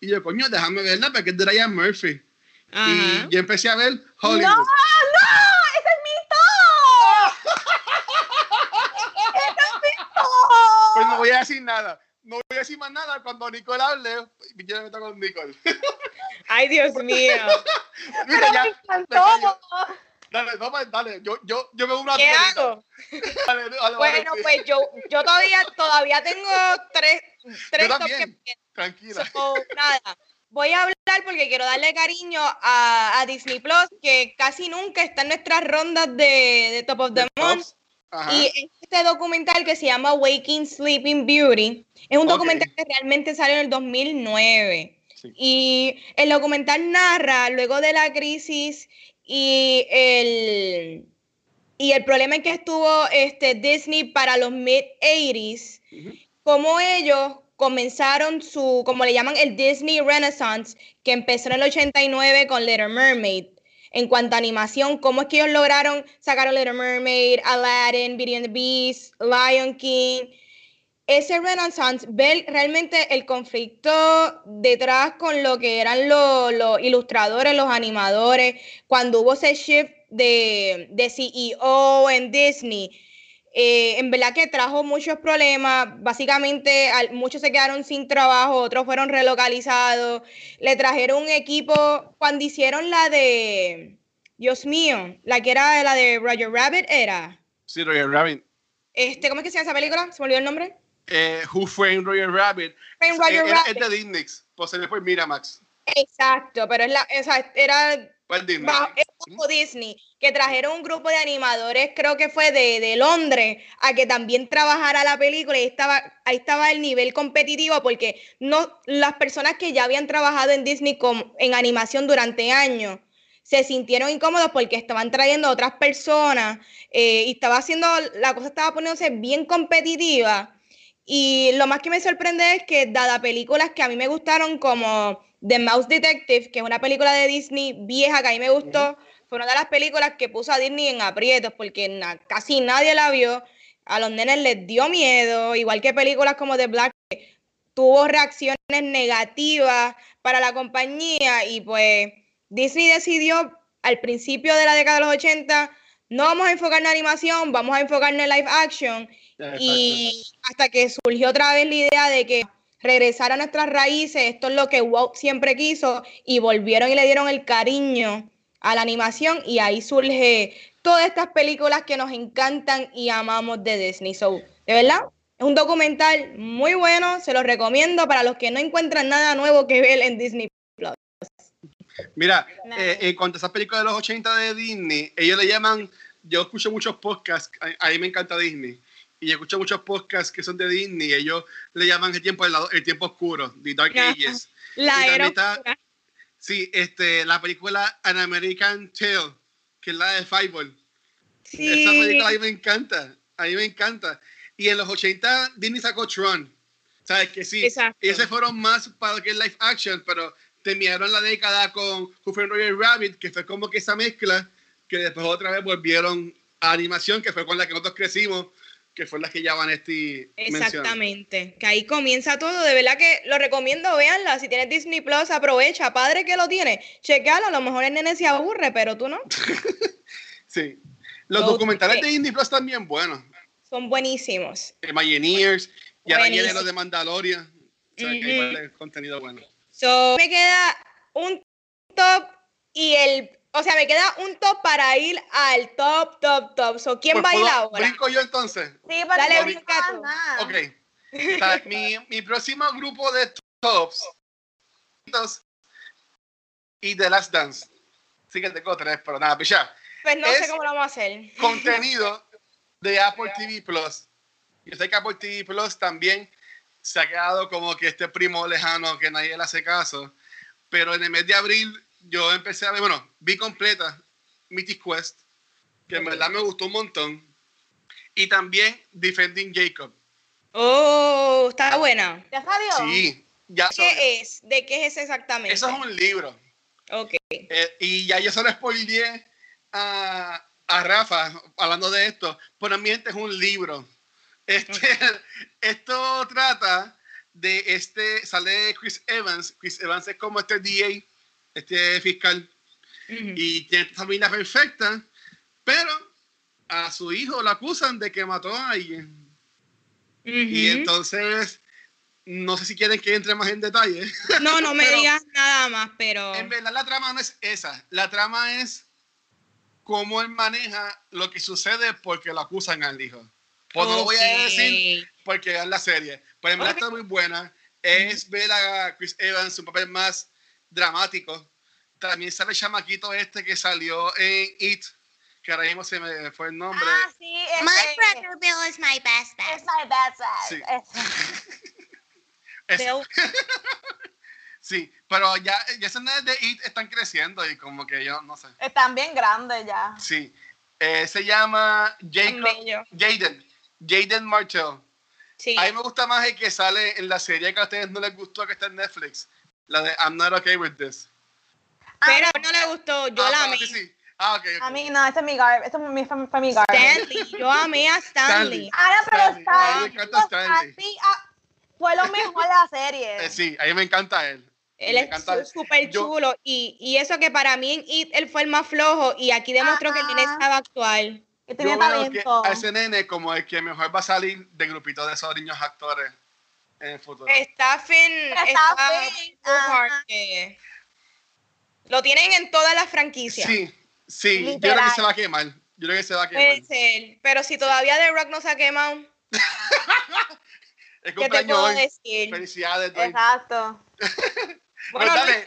Y yo, coño, déjame verla porque es de Ryan Murphy. Ajá. Y yo empecé a ver Hollywood. ¡No! ¡No! ¡Ese es mi top! ¡Ese es mi top! Pues no voy a decir nada. No voy a decir más nada cuando Nicole hable. Yo me meto con Nicole. Ay, Dios mío. Mira, Pero ya, me encantó. Dale, no, pues, dale. Yo, yo, yo me una ¿Qué bolita. hago? Dale, dale, Bueno, dale, pues yo, yo todavía, todavía tengo tres, tres Yo tops también. que Tranquila. So, nada, voy a hablar porque quiero darle cariño a, a Disney Plus, que casi nunca está en nuestras rondas de, de Top of the Month. Ajá. Y este documental que se llama Waking Sleeping Beauty es un Ok. documental que realmente salió en el 2009. Sí. Y el documental narra luego de la crisis y el, y el problema en que estuvo este, Disney para los mid-80s, Ujú. cómo ellos comenzaron su, como le llaman, el Disney Renaissance, que empezó en el 89 con Little Mermaid. En cuanto a animación, cómo es que ellos lograron sacar a Little Mermaid, Aladdin, Beauty and the Beast, Lion King. Ese Renaissance, ver realmente el conflicto detrás con lo que eran los, los ilustradores, los animadores, cuando hubo ese shift de, de CEO en Disney, eh, en verdad que trajo muchos problemas. Básicamente, al- muchos se quedaron sin trabajo, otros fueron relocalizados. Le trajeron un equipo cuando hicieron la de, Dios mío, la que era la de Roger Rabbit, era. Sí, Roger Rabbit. Este, ¿Cómo es que se llama esa película? ¿Se me olvidó el nombre? Eh, Who Framed Roger Rabbit? Frame Roger Rabbit. Es de Disney. Pues se le fue Miramax. Exacto, pero es la, o sea, era Disney. bajo, bajo Disney, que trajeron un grupo de animadores, creo que fue de, de Londres, a que también trabajara la película y estaba, ahí estaba el nivel competitivo porque no, las personas que ya habían trabajado en Disney con, en animación durante años se sintieron incómodos porque estaban trayendo otras personas eh, y estaba haciendo, la cosa estaba poniéndose bien competitiva. Y lo más que me sorprende es que, dada películas que a mí me gustaron, como The Mouse Detective, que es una película de Disney vieja que a mí me gustó, fue una de las películas que puso a Disney en aprietos porque na- casi nadie la vio. A los nenes les dio miedo, igual que películas como The Black, que tuvo reacciones negativas para la compañía y pues Disney decidió al principio de la década de los 80, no vamos a enfocarnos en animación, vamos a enfocarnos en live action. Exacto. Y hasta que surgió otra vez la idea de que regresar a nuestras raíces, esto es lo que Walt siempre quiso, y volvieron y le dieron el cariño a la animación, y ahí surge todas estas películas que nos encantan y amamos de Disney. So, de verdad, es un documental muy bueno, se los recomiendo para los que no encuentran nada nuevo que ver en Disney Plus. Mira, eh, en cuanto a esas películas de los 80 de Disney, ellos le llaman, yo escucho muchos podcasts, a, a mí me encanta Disney, y yo escucho muchos podcasts que son de Disney, y ellos le llaman el tiempo, el, el tiempo oscuro, The Dark. Ages. La era está-. Sí, este, la película An American Tale, que es la de Fireball. Esa película a Sí, mí me encanta, a mí me encanta. Y en los 80 Disney sacó Tron. ¿Sabes que sí? Exacto. Ellos fueron más para que live action, pero terminaron la década con Who Framed Roger Rabbit, que fue como que esa mezcla, que después otra vez volvieron a animación, que fue con la que nosotros crecimos, que fue la que ya Vanesti mencionó. Exactamente, que ahí comienza todo, de verdad que lo recomiendo, véanla, si tienes Disney Plus, aprovecha, padre que lo tiene, chequealo, a lo mejor el nene se aburre, pero tú no, Sí. Los Los- documentales eh. de Disney Plus también buenos. son buenísimos. Imagineers, y ahora viene Buenísimo. lo de Mandalorian. O sea, que par de contenido bueno. So, me queda un top y el, o sea, me queda un top para ir al top, top, top. So, ¿quién Pues, va a ir ¿puedo- ahora? ¿Brinco yo entonces? Sí, porque Dale, no brinca tú. nada. Ok. Mi, mi próximo grupo de tops y The Last Dance. Sí que tengo tres, pero nada, pues ya. Pues no es- sé cómo lo vamos a hacer. Contenido de Apple TV Plus. Yo sé que Apple TV Plus también se ha quedado como que este primo lejano que nadie le hace caso. Pero en el mes de abril yo empecé a ver, bueno, vi completa Mythic Quest, que en verdad me gustó un montón. Y también Defending Jacob. Oh, está buena. ¿Ya salió? Sí, ya salió. ¿Qué es? ¿De qué es exactamente? Eso es un libro. Ok. Eh, y ya yo se lo spoileé a, a Rafa hablando de esto. Pero mi gente es un libro. Este, esto trata de este, sale Chris Evans. Chris Evans es como este DA, este fiscal, y tiene esta familia perfecta, pero a su hijo lo acusan de que mató a alguien. Y entonces, no sé si quieren que entre más en detalle. No, no me digas nada más, pero. En verdad la trama no es esa. La trama es cómo él maneja lo que sucede porque lo acusan al hijo. Pues no lo voy a decir porque es la serie. Pero en verdad está muy buena. Es ver a Chris Evans un papel más dramático. También sale el chamaquito este que salió en It, que ahora mismo se me fue el nombre. Ah, sí, ese- My brother Bill is my best Es best. my bad side. Sí. Es- Bill. sí, pero ya, ya esos nenes de It están creciendo y como que yo no sé. Están bien grandes ya. Sí. Eh, se llama. Jaden. Jaden Martell. Sí. A mí me gusta más el que sale en la serie que a ustedes no les gustó que está en Netflix. La de I'm not okay with this. Pero no le gustó, yo Ah, la amé. sí, sí. Ah, ok. ok. A mí no, ese es mi gar, ese es mi, fue, fue mi gar. Stanley, yo amé a Stanley. Stanley. Ahora, pero Stanley. está. A mí me encanta Stanley. fue lo mejor de la serie. Eh, sí, a mí me encanta él. Él me es súper chulo. Y, y eso que para mí en It él fue el más flojo. Y aquí demostró que el nene Ajá. sabe actuar. Que Yo tenía veo que talento. a ese nene como el que mejor va a salir del grupito de esos niños actores en el futuro. Está Finn. Está Está Finn, Wolfhard, ajá. que Lo tienen en todas las franquicias. Sí, sí. Yo creo que Literal. se va a quemar. Yo creo que se va a quemar. Puede ser. Pero si todavía The Rock no se ha quemado, Es ¿qué te cumpleaños puedo hoy. decir? Felicidades, Dwayne. Exacto. Bueno, dale.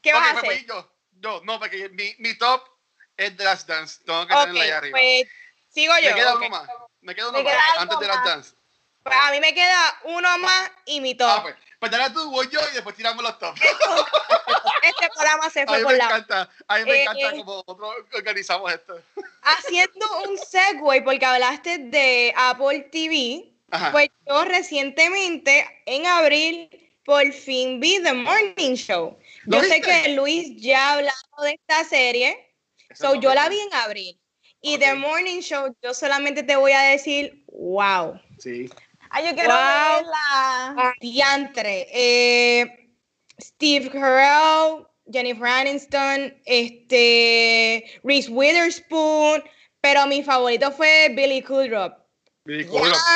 ¿Qué vas a pues, hacer? pues, yo, yo, no, porque mi, mi top es The Last Dance. Tengo que tenerla ahí arriba. pues sigo yo. me queda ok. uno más. Me queda uno Me más antes algo de Last más. Dance. Pues a mí me queda uno más y mi top. Ah, pues, pues dale tú, voy yo y después tiramos los tops. Este programa se A fue mí por me la encanta, a mí me Eh, encanta eh. como nosotros organizamos esto. Haciendo un segue, porque hablaste de Apple TV, Ajá. pues yo recientemente, en abril, por fin vi The Morning Show. ¿Lo Yo sé viste? que Luis ya ha hablado de esta serie, Eso so yo la vi en abril. Y Ok. The Morning Show, yo solamente te voy a decir, wow. Sí. Ay, yo quiero Wow. verla. Diantre. Eh, Steve Carell, Jennifer Aniston, este, Reese Witherspoon, pero mi favorito fue Billy Kudrow. Billy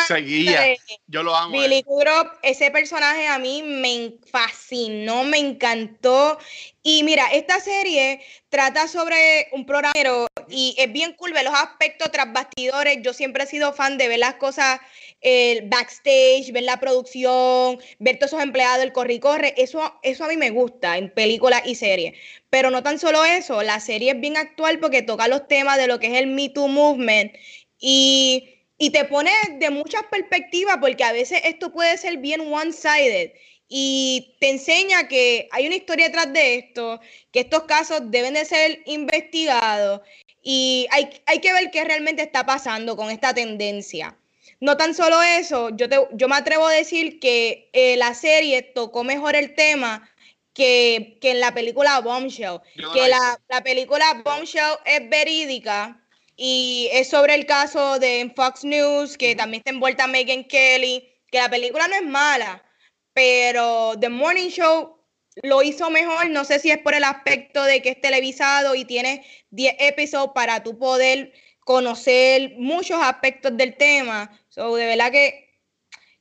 seguía. Yo lo amo. Billy. Kudrow, ese personaje a mí me fascinó, me encantó. Y mira, esta serie trata sobre un programero y es bien cool ver los aspectos tras bastidores. Yo siempre he sido fan de ver las cosas el backstage, ver la producción, ver todos esos empleados, el corre y corre. Eso, eso a mí me gusta en películas y series. Pero no tan solo eso, la serie es bien actual porque toca los temas de lo que es el Me Too Movement y, y te pone de muchas perspectivas porque a veces esto puede ser bien one-sided y te enseña que hay una historia detrás de esto, que estos casos deben de ser investigados y hay, hay que ver qué realmente está pasando con esta tendencia. No tan solo eso, yo, te- yo me atrevo a decir que eh, la serie tocó mejor el tema que, que en la película Bombshell. No que la la película Bombshell es verídica y es sobre el caso de Fox News, que también está envuelta Megan Kelly, que la película no es mala, pero The Morning Show lo hizo mejor, no sé si es por el aspecto de que es televisado y tiene 10 episodios para tú poder conocer muchos aspectos del tema. So, de verdad que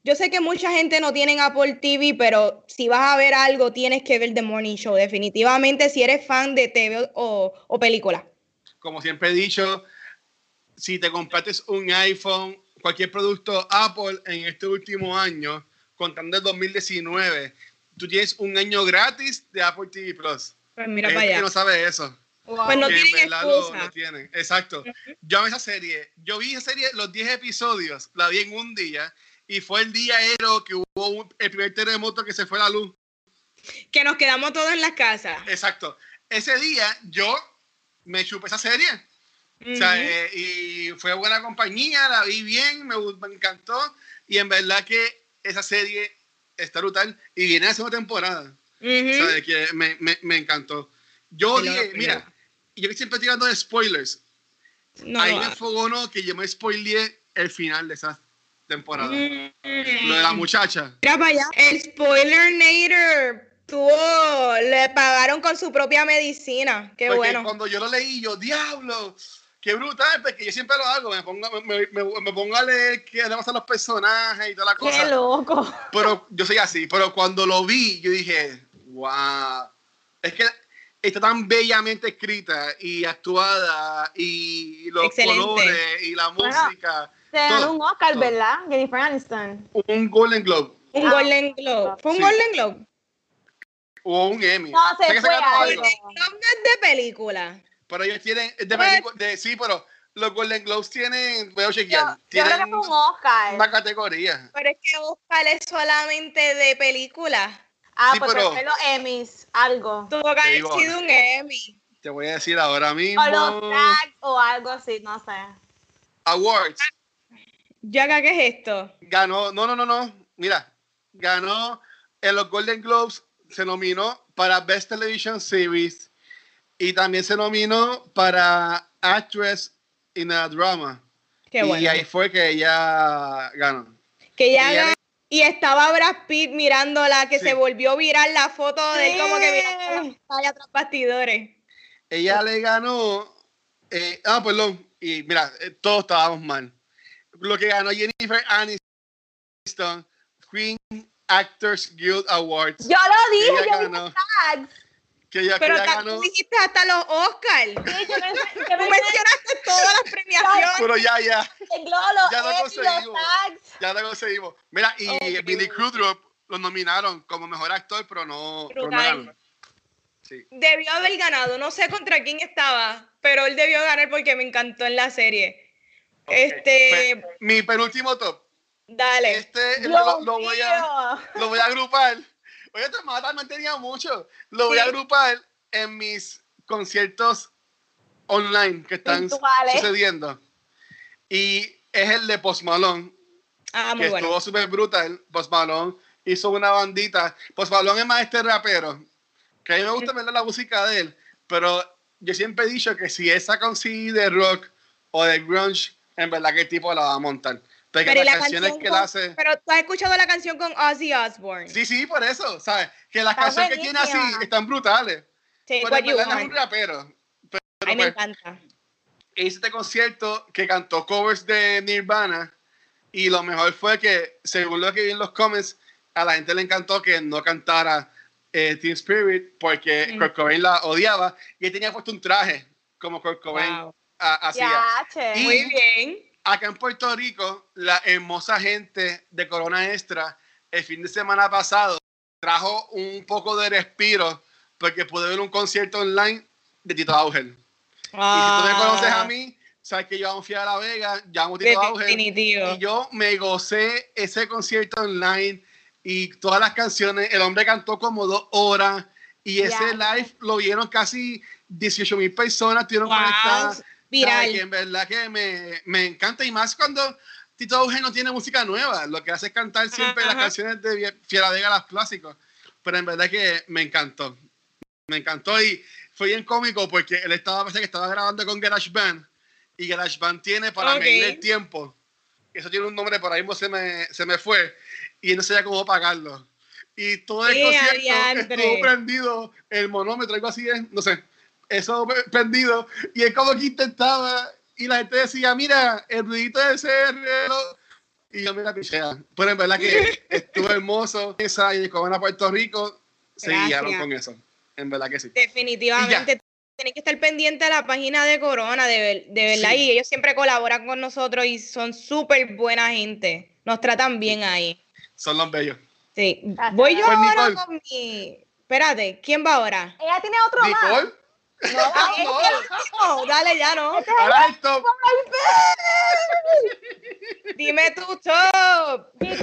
yo sé que mucha gente no tiene Apple TV, pero si vas a ver algo, tienes que ver The Morning Show, definitivamente, si eres fan de TV o, o película. Como siempre he dicho, si te compraste un iPhone, cualquier producto Apple en este último año, contando el 2019, tú tienes un año gratis de Apple TV Plus. Pues mira para allá. que no sabe eso. Pues no tienen lo- excusa. lo tienen. Exacto. Yo vi esa serie, yo vi esa serie, los 10 episodios, la vi en un día, y fue el día ero que hubo un- el primer terremoto que se fue la luz. Que nos quedamos todos en las casas. Exacto. Ese día yo me chupé esa serie. O sea, eh, y fue buena compañía, la vi bien, me, me encantó. Y en verdad que esa serie está brutal. Y viene la segunda temporada. Ujú. O sea, que me, me, me encantó. Yo lo dije, mira, yo que siempre tirando de spoilers. No ahí me enfogonó que yo me spoileé el final de esa temporada. Mm. Lo de la muchacha. Mira para allá. El spoiler Nader tuvo, le pagaron con su propia medicina. Qué Porque bueno. cuando yo lo leí, yo, diablo, qué brutal, porque yo siempre lo hago, me pongo, me, me- me pongo a leer qué le pasa a los personajes y toda la Qué cosa. loco. Pero yo soy así, pero cuando lo vi, yo dije, wow, es que está tan bellamente escrita y actuada y los Excelente. colores y la Bueno, música. Se ganó un Oscar, todo. ¿verdad? Jennifer Aniston. Un Golden Globe Un Ah. Golden Globe. ¿Fue un Sí. Golden Globe? o un Emmy. No, se fue algo, Golden Globe no es de película. Pero ellos tienen, es de Pues- de- sí, pero los Golden Globes tienen, voy a Yo, chequear, yo creo tienen que fue un Oscar. una categoría. Pero es que Oscar es solamente de película. Ah, Sí, pues pero- los Emmys, algo. Tuvo que haber sido un Emmy. Te voy a decir ahora mismo. O los tags o algo así, no sé. Awards. ¿Ya acá qué es esto? Ganó, no, no, no, no. Mira, ganó en los Golden Globes, se nominó para Best Television Series y también se nominó para Actress in a Drama. Qué y bueno. ahí fue que ella ganó. Que y ella haga- y estaba Brad Pitt mirándola, que Sí. se volvió viral la foto de él como que mirando la tras bastidores. Ella le ganó. eh, ah, perdón. Y mira, eh, todos estábamos mal. Lo que ganó Jennifer Aniston, Queen Actors Guild Awards. Yo lo dije, yo ganó. dije tags. Que ella, que Pero ella ta- ganó. tú dijiste hasta los Oscars. Sí, yo pensé, yo Tú pensé mencionaste todas las premiaciones. Pero ya, ya, que Globo, los Ya lo conseguimos. tags. ya lo conseguimos. Mira, y Oh, Billy Crudup lo nominaron como mejor actor, pero no, pero no Brutal. ganó. Sí. Debió haber ganado. No sé contra quién estaba, pero él debió ganar porque me encantó en la serie. Este, pues, mi penúltimo top. dale. Este lo, lo voy a, lo voy a agrupar. Oye, te mata, me tenía mucho. Lo voy a Sí. agrupar en mis conciertos online que están Virtuales. sucediendo. Y es el de Post Malone, Ah, muy que bueno. estuvo súper brutal. Post Malone hizo una bandita. Post Malone es más este rapero. Que a mí me gusta ver la música de él. Pero yo siempre he dicho que si un CD de rock o de grunge, en verdad que el tipo la va a montar. Pero, ¿y las la canciones canción que él hace. pero tú has escuchado la canción con Ozzy Osbourne. Sí, sí, por eso, ¿sabes? Que las Está canciones que tiene así están brutales. Sí, Pero es un rapero. Pero, A mí me pues, encanta. hice este concierto que cantó covers de Nirvana y lo mejor fue que, según lo que vi en los comments, a la gente le encantó que no cantara eh, Teen Spirit porque Mm. Kurt Cobain la odiaba y él tenía puesto un traje como Kurt Cobain Wow. ha- hacía. Y- Muy bien. Acá en Puerto Rico, la hermosa gente de Corona Extra, el fin de semana pasado, trajo un poco de respiro porque pude ver un concierto online de Tito Auger. Y si tú me conoces a mí, sabes que yo fui a La Vega, llamo Tito Auger. Y yo me gocé ese concierto online y todas las canciones. El hombre cantó como dos horas y ese live lo vieron casi 18 mil personas, estuvieron Wow, conectadas. Viral. Que en verdad que me, me encanta y más cuando Tito Auger no tiene música nueva. Lo que hace es cantar siempre las Ajá. canciones de Fiera Vega, las clásicos. Pero en verdad que me encantó. Me encantó y fue bien cómico porque él estaba, parece que estaba grabando con GarageBand y GarageBand tiene para Ok. medir el tiempo. Eso tiene un nombre, por ahí mismo se me, se me fue y no sabía cómo pagarlo. Y todo el ¡Eh, concierto estuvo prendido, el monómetro, algo así no sé, eso prendido. Y él como que intentaba y la gente decía, mira, el ruidito de ese reloj. Y yo, mira, pichea. Pero en verdad que estuvo hermoso. Esa y como a Puerto Rico, se guiaron con eso. En verdad que sí. Definitivamente. Tienen que estar pendientes de la página de Corona, de, ver- de verdad. Sí. Y ellos siempre colaboran con nosotros y son súper buena gente. Nos tratan bien ahí. Son los bellos. Sí. Voy yo Pues, ahora Nicole. con mi. Espérate, ¿quién va ahora? Ella tiene otro más. No, Ah, no. dale ya, ¿no? ahora el top. Dime tu top. Sabes,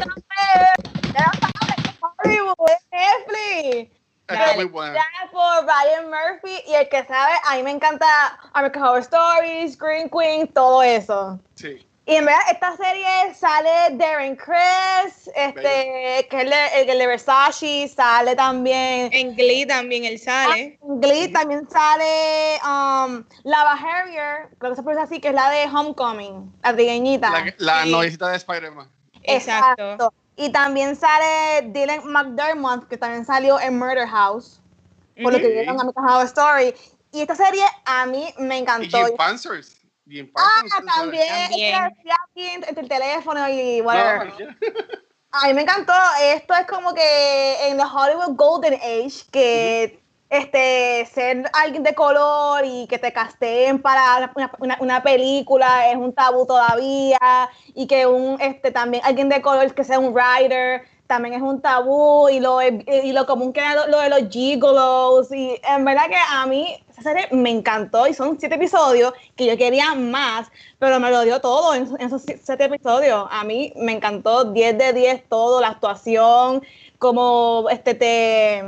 Hollywood, es Netflix. Está muy buena. Ya por Ryan Murphy y el que sabe, a mí me encanta American Horror Stories, Green Queen, todo eso. Sí. Y en verdad, esta serie sale Darren Criss, este, que es el de, el de Versace, sale también. En Glee también él sale. En Glee también sale um, Lava Harrier, creo que se pronuncia así, que es la de Homecoming, la trigueñita. La, la Sí. de Spider-Man. Exacto. Y también sale Dylan McDermott, que también salió en Murder House, por lo que vieron a mi Horror Story. Y esta serie a mí me Y encantó. Jim Pansers. Jim Ah, también, es que También. entre el teléfono y No, whatever. A mí me encantó. Esto es como que en la Hollywood Golden Age, que este ser alguien de color y que te casteen para una, película es un tabú todavía y que un este también alguien de color que sea un writer también es un tabú y lo y lo común que era lo, lo de los gigolos y en verdad que a mí esa serie me encantó y son siete episodios que yo quería más pero me lo dio todo en, en esos siete episodios a mí me encantó 10 de 10 todo la actuación como este te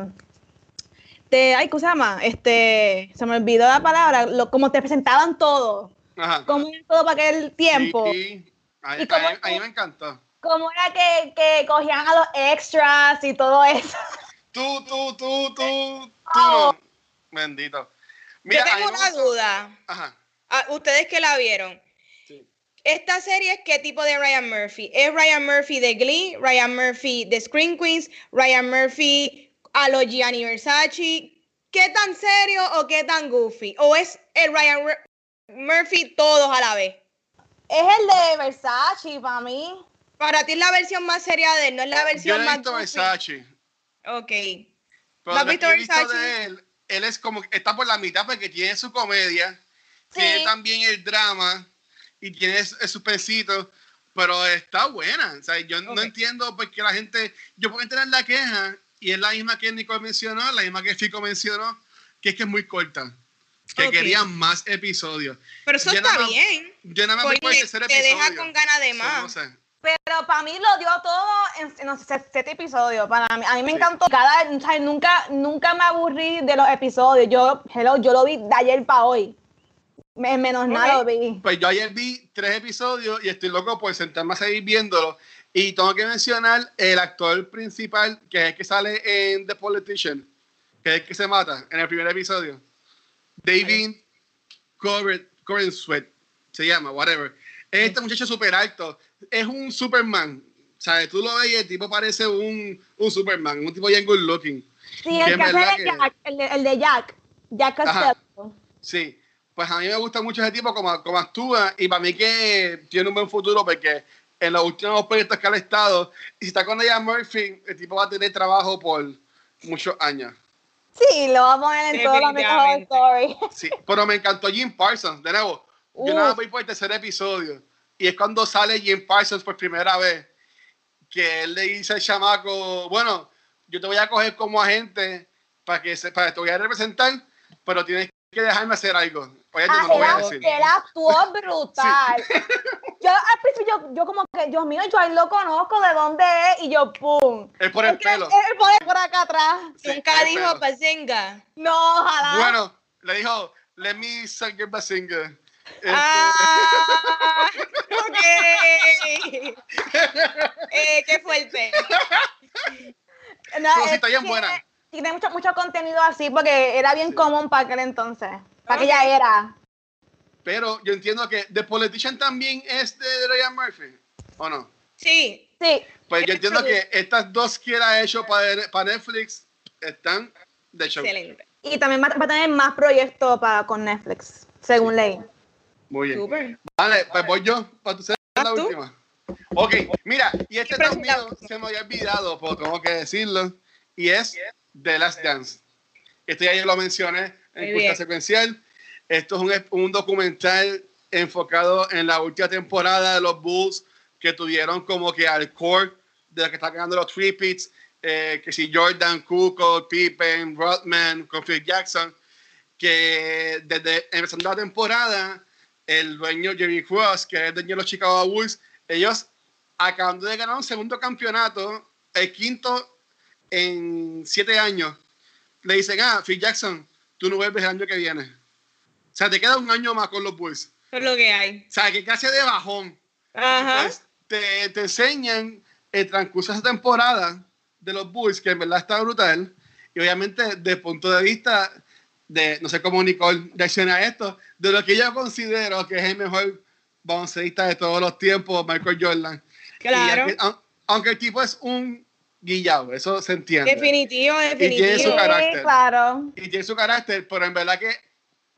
te ay ¿cómo se llama? este se me olvidó la palabra lo, como te presentaban todo Ajá. como era todo para aquel tiempo Sí, A, ¿Y a- cómo a mí tú- me encantó. como era que, que cogían a los extras y todo eso Tú, tú, tú, tú, tú Oh. no. Bendito. Yo Mira, tengo una duda. Ajá. Ah, Ustedes que la vieron. Sí. ¿Esta serie es qué tipo de Ryan Murphy? ¿Es Ryan Murphy de Glee? ¿Ryan Murphy de Screen Queens? ¿Ryan Murphy a los Gianni Versace? ¿Qué tan serio o qué tan goofy? ¿O es el Ryan Mur- Murphy todos a la vez? es el de Versace para mí Para ti es la versión más seria de él, no es la Yo versión no he más visto goofy. Versace. Ok. Pero ¿No has lo visto que he visto Versace? de él, él es como, está por la mitad porque tiene su comedia, Sí. tiene también el drama y tiene el suspensito, pero está buena. O sea, yo no Ok. entiendo por qué la gente, yo puedo entender la queja y es la misma que Nicole mencionó, la misma que Fico mencionó, que es que es muy corta. Que Ok. querían más episodios. Pero eso Yo está nada bien. Yo nada más por el tercer te episodio. deja con ganas de So, más. no sé. Pero para mí lo dio todo en, en los siete episodios. Para mí, a mí me Sí. encantó. Cada, o sea, nunca, nunca me aburrí de los episodios. Yo, hello, yo lo vi de ayer para hoy. Me- menos nada lo vi. Pues yo ayer vi tres episodios y estoy loco por sentarme a seguir viéndolo. Y tengo que mencionar el actor principal, que es el que sale en The Politician, que es el que se mata en el primer episodio. David Coren Sweat, se llama, whatever. Es Este muchacho súper alto. Es un Superman. ¿Sabes? Tú lo ves y el tipo parece un, un Superman, un tipo bien good looking. Sí, Que el que hace de que- Jack, el de, el de Jack. Jack. Costello. Sí, pues a mí me gusta mucho ese tipo como, como actúa y para mí que tiene un buen futuro porque en los últimos proyectos que ha estado, y si está con ella Murphy, el tipo va a tener trabajo por muchos años. Sí, lo va a poner en todos los Horror Definitivamente. Story. Sí, pero me encantó Jim Parsons, de nuevo. Yo nada más voy por el tercer episodio y es cuando sale Jim Parsons por primera vez que él le dice al chamaco, bueno, yo te voy a coger como agente para que se, para que te voy a representar, pero tienes que dejarme hacer algo. Oye, yo Ah, no lo voy a él, decir. él actuó brutal. Yo al principio, yo, yo como que, Dios mío, yo ahí lo conozco, ¿de dónde es? Y yo, ¡pum! Es por el Es que pelo. Él pone por acá atrás. Sí, Nunca el dijo pelo. Bazinga. No, ojalá. Bueno, le dijo, let me suck your bazinga. Este, Ah, ok. eh, qué fuerte. No, pero sí es está bien que buena. Tiene mucho, mucho contenido así porque era bien Sí. común para aquel entonces. Para que Ok. ya era. Pero yo entiendo que The Politician también es de Ryan Murphy, ¿o no? Sí, Sí. Pues yo entiendo que estas dos que él ha hecho para, para Netflix están de show. excelente. Y también va, va a tener más proyectos para, con Netflix, según ley. Muy bien. Súper. Vale, pues voy yo, para tu ser la ¿Vas tú? última. Ok, mira, y este también la se me había olvidado, pero tengo que decirlo, y es The Last Dance. Esto ya yo lo mencioné en cursa secuencial. Esto es un, un documental enfocado en la última temporada de los Bulls que tuvieron como que al core de lo que están ganando los three pits, eh, que si Jordan, Kukoc, Pippen, Rodman, Phil Jackson, que desde empezando la temporada, el dueño Jerry Cross, que es el dueño de los Chicago Bulls, ellos acabando de ganar un segundo campeonato, el quinto en siete años, le dicen, ah, Phil Jackson, tú no vuelves el año que viene. O sea, te queda un año más con los Bulls. Es lo que hay. O sea, que clase de bajón. Ajá. Entonces, te, te enseñan el transcurso de esa temporada de los Bulls, que en verdad está brutal. Y obviamente, desde el punto de vista de, no sé cómo Nicole reacciona a esto, de lo que yo considero que es el mejor baloncelista de todos los tiempos, Michael Jordan. Y Claro. aunque, aun- aunque el tipo es un guillado, eso se entiende. Definitivo, tiene definitivo. su carácter. Claro. y tiene su carácter, pero en verdad que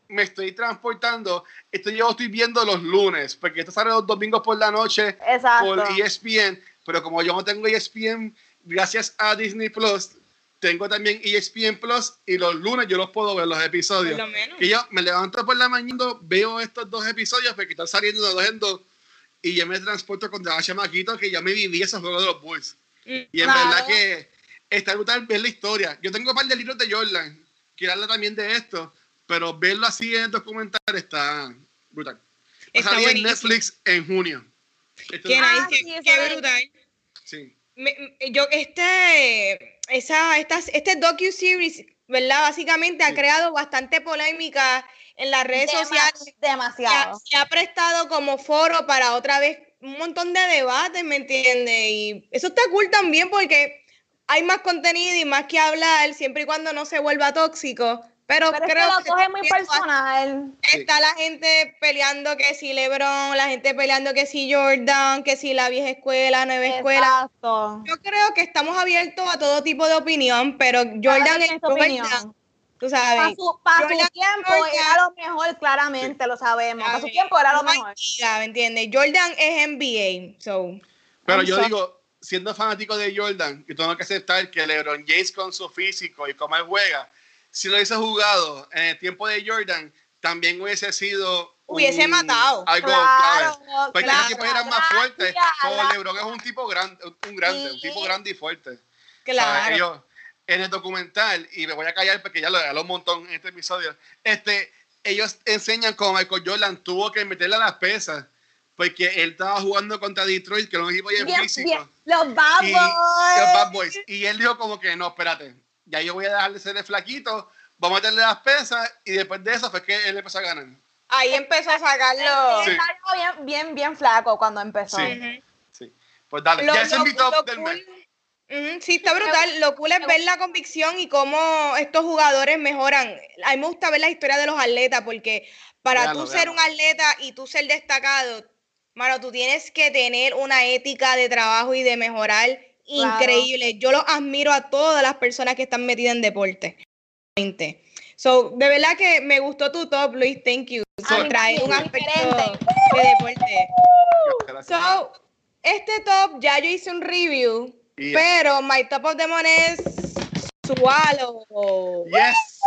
me estoy transportando. Esto yo estoy viendo los lunes, porque esto sale los domingos por la noche Exacto. por E ESPN, pero como yo no tengo ESPN, gracias a Disney Plus, tengo también ESPN Plus y los lunes yo los puedo ver los episodios. Por lo menos. Que yo me levanto por la mañana, veo estos dos episodios porque están saliendo de dos en dos y yo me transporto con la chamaquito que yo me viví esos juegos de los Bulls. Mm, Y en Claro. verdad que está brutal ver la historia. Yo tengo un par de libros de Jordan, quiero hablar también de esto, pero verlo así en el documental está brutal. A Está salir en. Netflix en junio. Esto Qué es- Ah, nice, sí, qué, brutal. sí. Me- yo, este, esa, estas, este docu-series, ¿verdad? Básicamente ha creado bastante polémica en las redes sociales. Se ha, Demasiado. se ha prestado como foro para otra vez un montón de debates, ¿me entiendes? Y eso está cool también porque hay más contenido y más que hablar, siempre y cuando no se vuelva tóxico. Pero, Pero es que creo lo coge muy que personal. Está la gente peleando que si LeBron, la gente peleando que si Jordan, que si la vieja escuela, nueva escuela. Exacto. Yo creo que estamos abiertos a todo tipo de opinión, pero Jordan es Jordan, opinión. tú Para sabes. su, pa' su Jordan- tiempo Jordan- era lo mejor, claramente, lo sabemos. Para su tiempo era lo No mejor. liga, ¿me entiendes? Jordan es NBA, so. Pero I'm yo sorry. digo, siendo fanático de Jordan, y tengo que aceptar que LeBron James con su físico y cómo él juega, si lo hubiese jugado en el tiempo de Jordan, también hubiese sido Hubiese un- matado. algo Claro, clave. Porque claro, los tipos eran más fuertes. Como. LeBron es un tipo grande, un grande, un Sí. tipo grande y fuerte. Claro. Ellos, en el documental, y me voy a callar porque ya lo habló un montón en este episodio, este, ellos enseñan cómo Michael Jordan tuvo que meterle a las pesas porque él estaba jugando contra Detroit, que era un equipo bien, Bien, físico. bien. Los Bad y, Boys. los Bad Boys. Y él dijo como que no, espérate, ya yo voy a dejar de ser el flaquito, vamos a meterle las pesas, y después de eso fue que él empezó a ganar. Ahí empezó a sacarlo. Sí. Estaba bien, bien, bien flaco cuando empezó. Sí. Sí. Pues dale, Lo- ya ese es mi top del cool- mes. Sí, está brutal. Lo cool es ver la convicción y cómo estos jugadores mejoran. A mí me gusta ver la historia de los atletas porque para tú ser un atleta y tú ser destacado, mano, tú tienes que tener una ética de trabajo y de mejorar Claro. increíble. Yo los admiro a todas las personas que están metidas en deporte. So, de verdad que me gustó tu top, Luis. Thank you. Mí traer un aspecto diferente. de deporte. Gracias. So, este top ya yo hice un review, pero my top of the month es Swallow. Yes.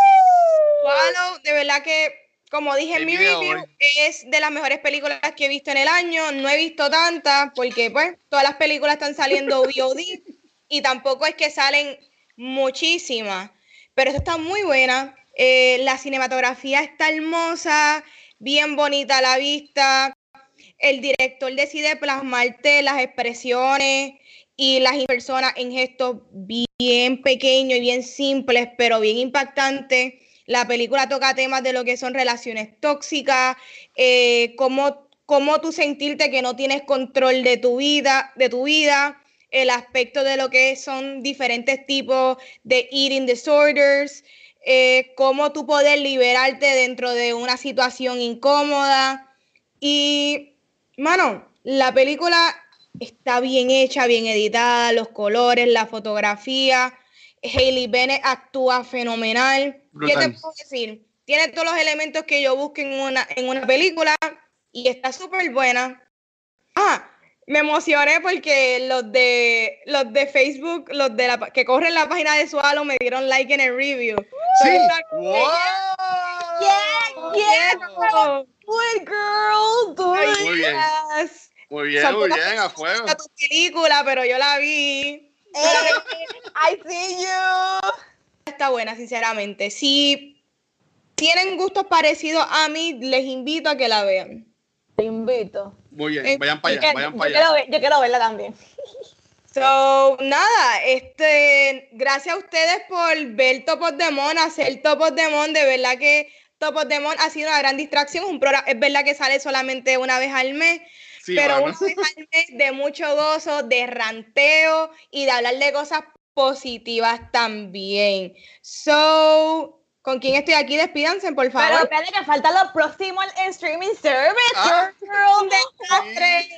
Swallow, de verdad que, como dije en mi video, review, es de las mejores películas que he visto en el año. No he visto tantas porque, pues, todas las películas están saliendo VOD y tampoco es que salen muchísimas. Pero esta está muy buena. Eh, la cinematografía está hermosa, bien bonita a la vista. El director decide plasmarte las expresiones y las personas en gestos bien pequeños y bien simples, pero bien impactantes. La película toca temas de lo que son relaciones tóxicas, eh, cómo, cómo tú sentirte que no tienes control de tu vida, de tu vida, el aspecto de lo que son diferentes tipos de eating disorders, eh, cómo tú poder liberarte dentro de una situación incómoda. Y, mano, la película está bien hecha, bien editada, los colores, la fotografía. Hailey Bennett actúa fenomenal. ¿Qué te Brutal. puedo decir? Tiene todos los elementos que yo busco en una, en una película y está súper buena. Ah, me emocioné porque los de los de Facebook, los de la que corren la página de Sualo me dieron like en el review. Sí. Wow. Yeah, yeah, Oh, Good girl, do Ay. Muy bien. yes. Muy bien, Son muy bien, a fuego. tu película, pero yo la vi. I see you. Está buena, sinceramente. Si tienen gustos parecidos a mí, les invito a que la vean. Te invito. Muy bien, Eh, vayan para allá, vayan yo para quiero allá. ver- yo quiero verla también. So, nada, este, gracias a ustedes por ver Top of the Mon, hacer Top of the Mon, de verdad que Top of the Mon ha sido una gran distracción, un programa, es verdad que sale solamente una vez al mes, Sí, pero mano. al mes de mucho gozo, de ranteo y de hablar de cosas positivas también. So, ¿con quién estoy aquí? Despídanse, por Pero favor. espérate que falta lo próximo en streaming service. Ah. girl, girl. Desastre.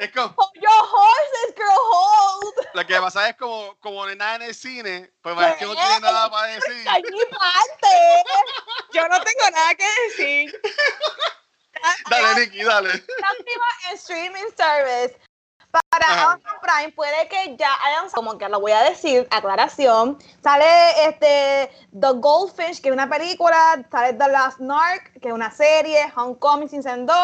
Es como, your horses, girl, hold. lo que pasa es como, como no hay nada en el cine, pues es que no tiene nada para decir. Ay, mi parte. Yo no tengo nada que decir. Dale, Nicky, dale. próximo en streaming service para Ajá. Amazon Prime puede que ya hayan como que lo voy a decir aclaración sale este The Goldfish que es una película sale The Last Narc que es una serie Homecoming Season 2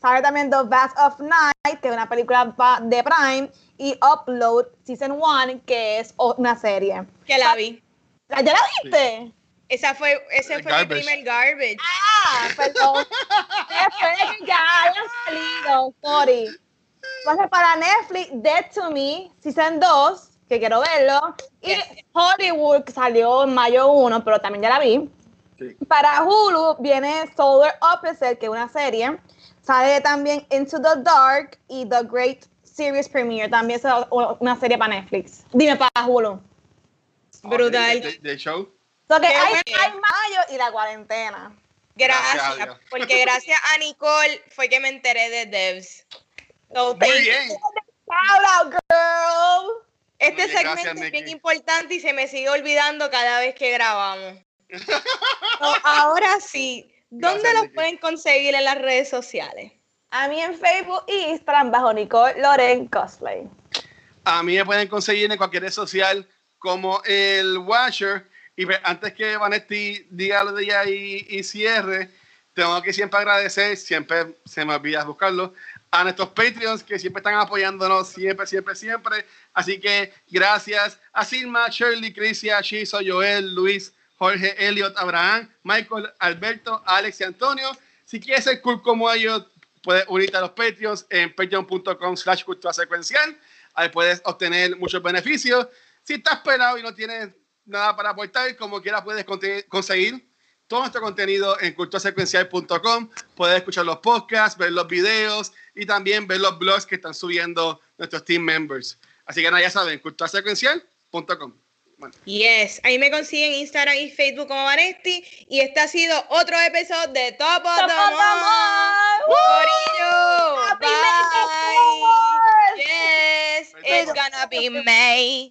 sale también The Vast of Night que es una película de Prime y Upload Season 1 que es una serie Que la vi. ¿ya la viste? Esa fue, ese fue mi garbage. primer garbage. Ah, perdón. Después de que ya hayan salido, sorry. Entonces para Netflix, Dead to Me, Season 2, que quiero verlo. Y Yes. Hollywood, que salió en mayo 1, pero también ya la vi. Sí. Para Hulu viene Solar Opposite, que es una serie. Sale también Into the Dark y The Great Series Premiere, también es una serie para Netflix. Dime para Hulu. Brutal. De show. So que hay, bueno. hay mayo y la cuarentena. Gracias porque gracias a Nicole fue que me enteré de Devs. So, Muy thank you. bien. Shout out, girl. Este segmento gracias, es bien importante y se me sigue olvidando cada vez que grabamos. So, ahora sí, ¿dónde Gracias, los pueden conseguir en las redes sociales? A mí en Facebook y Instagram bajo Nicole Loren Cosplay. A mí me pueden conseguir en cualquier red social como el Washer. Y antes que Vanetti diga lo de ella y, y cierre, tengo que siempre agradecer, siempre se me olvida buscarlo, a nuestros Patreons que siempre están apoyándonos, siempre, siempre, siempre. Así que gracias a Silma, Shirley, Crisia, Shizo, Joel, Luis, Jorge, Elliot, Abraham, Michael, Alberto, Alex y Antonio. Si quieres ser cool como ellos, puedes unirte a los Patreons en patreon.com slash cultura secuencial. Ahí puedes obtener muchos beneficios. Si estás pelado y no tienes nada para aportar, como quieras puedes conseguir todo nuestro contenido en culturasecuencial.com. Puedes escuchar los podcasts, ver los videos y también ver los blogs que están subiendo nuestros team members. Así que nada, ya saben, culturasecuencial.com. Yes, ahí me consiguen Instagram y Facebook como Vanesti. Y este ha sido otro episodio de Top of the Bye. Yes, it's gonna be May.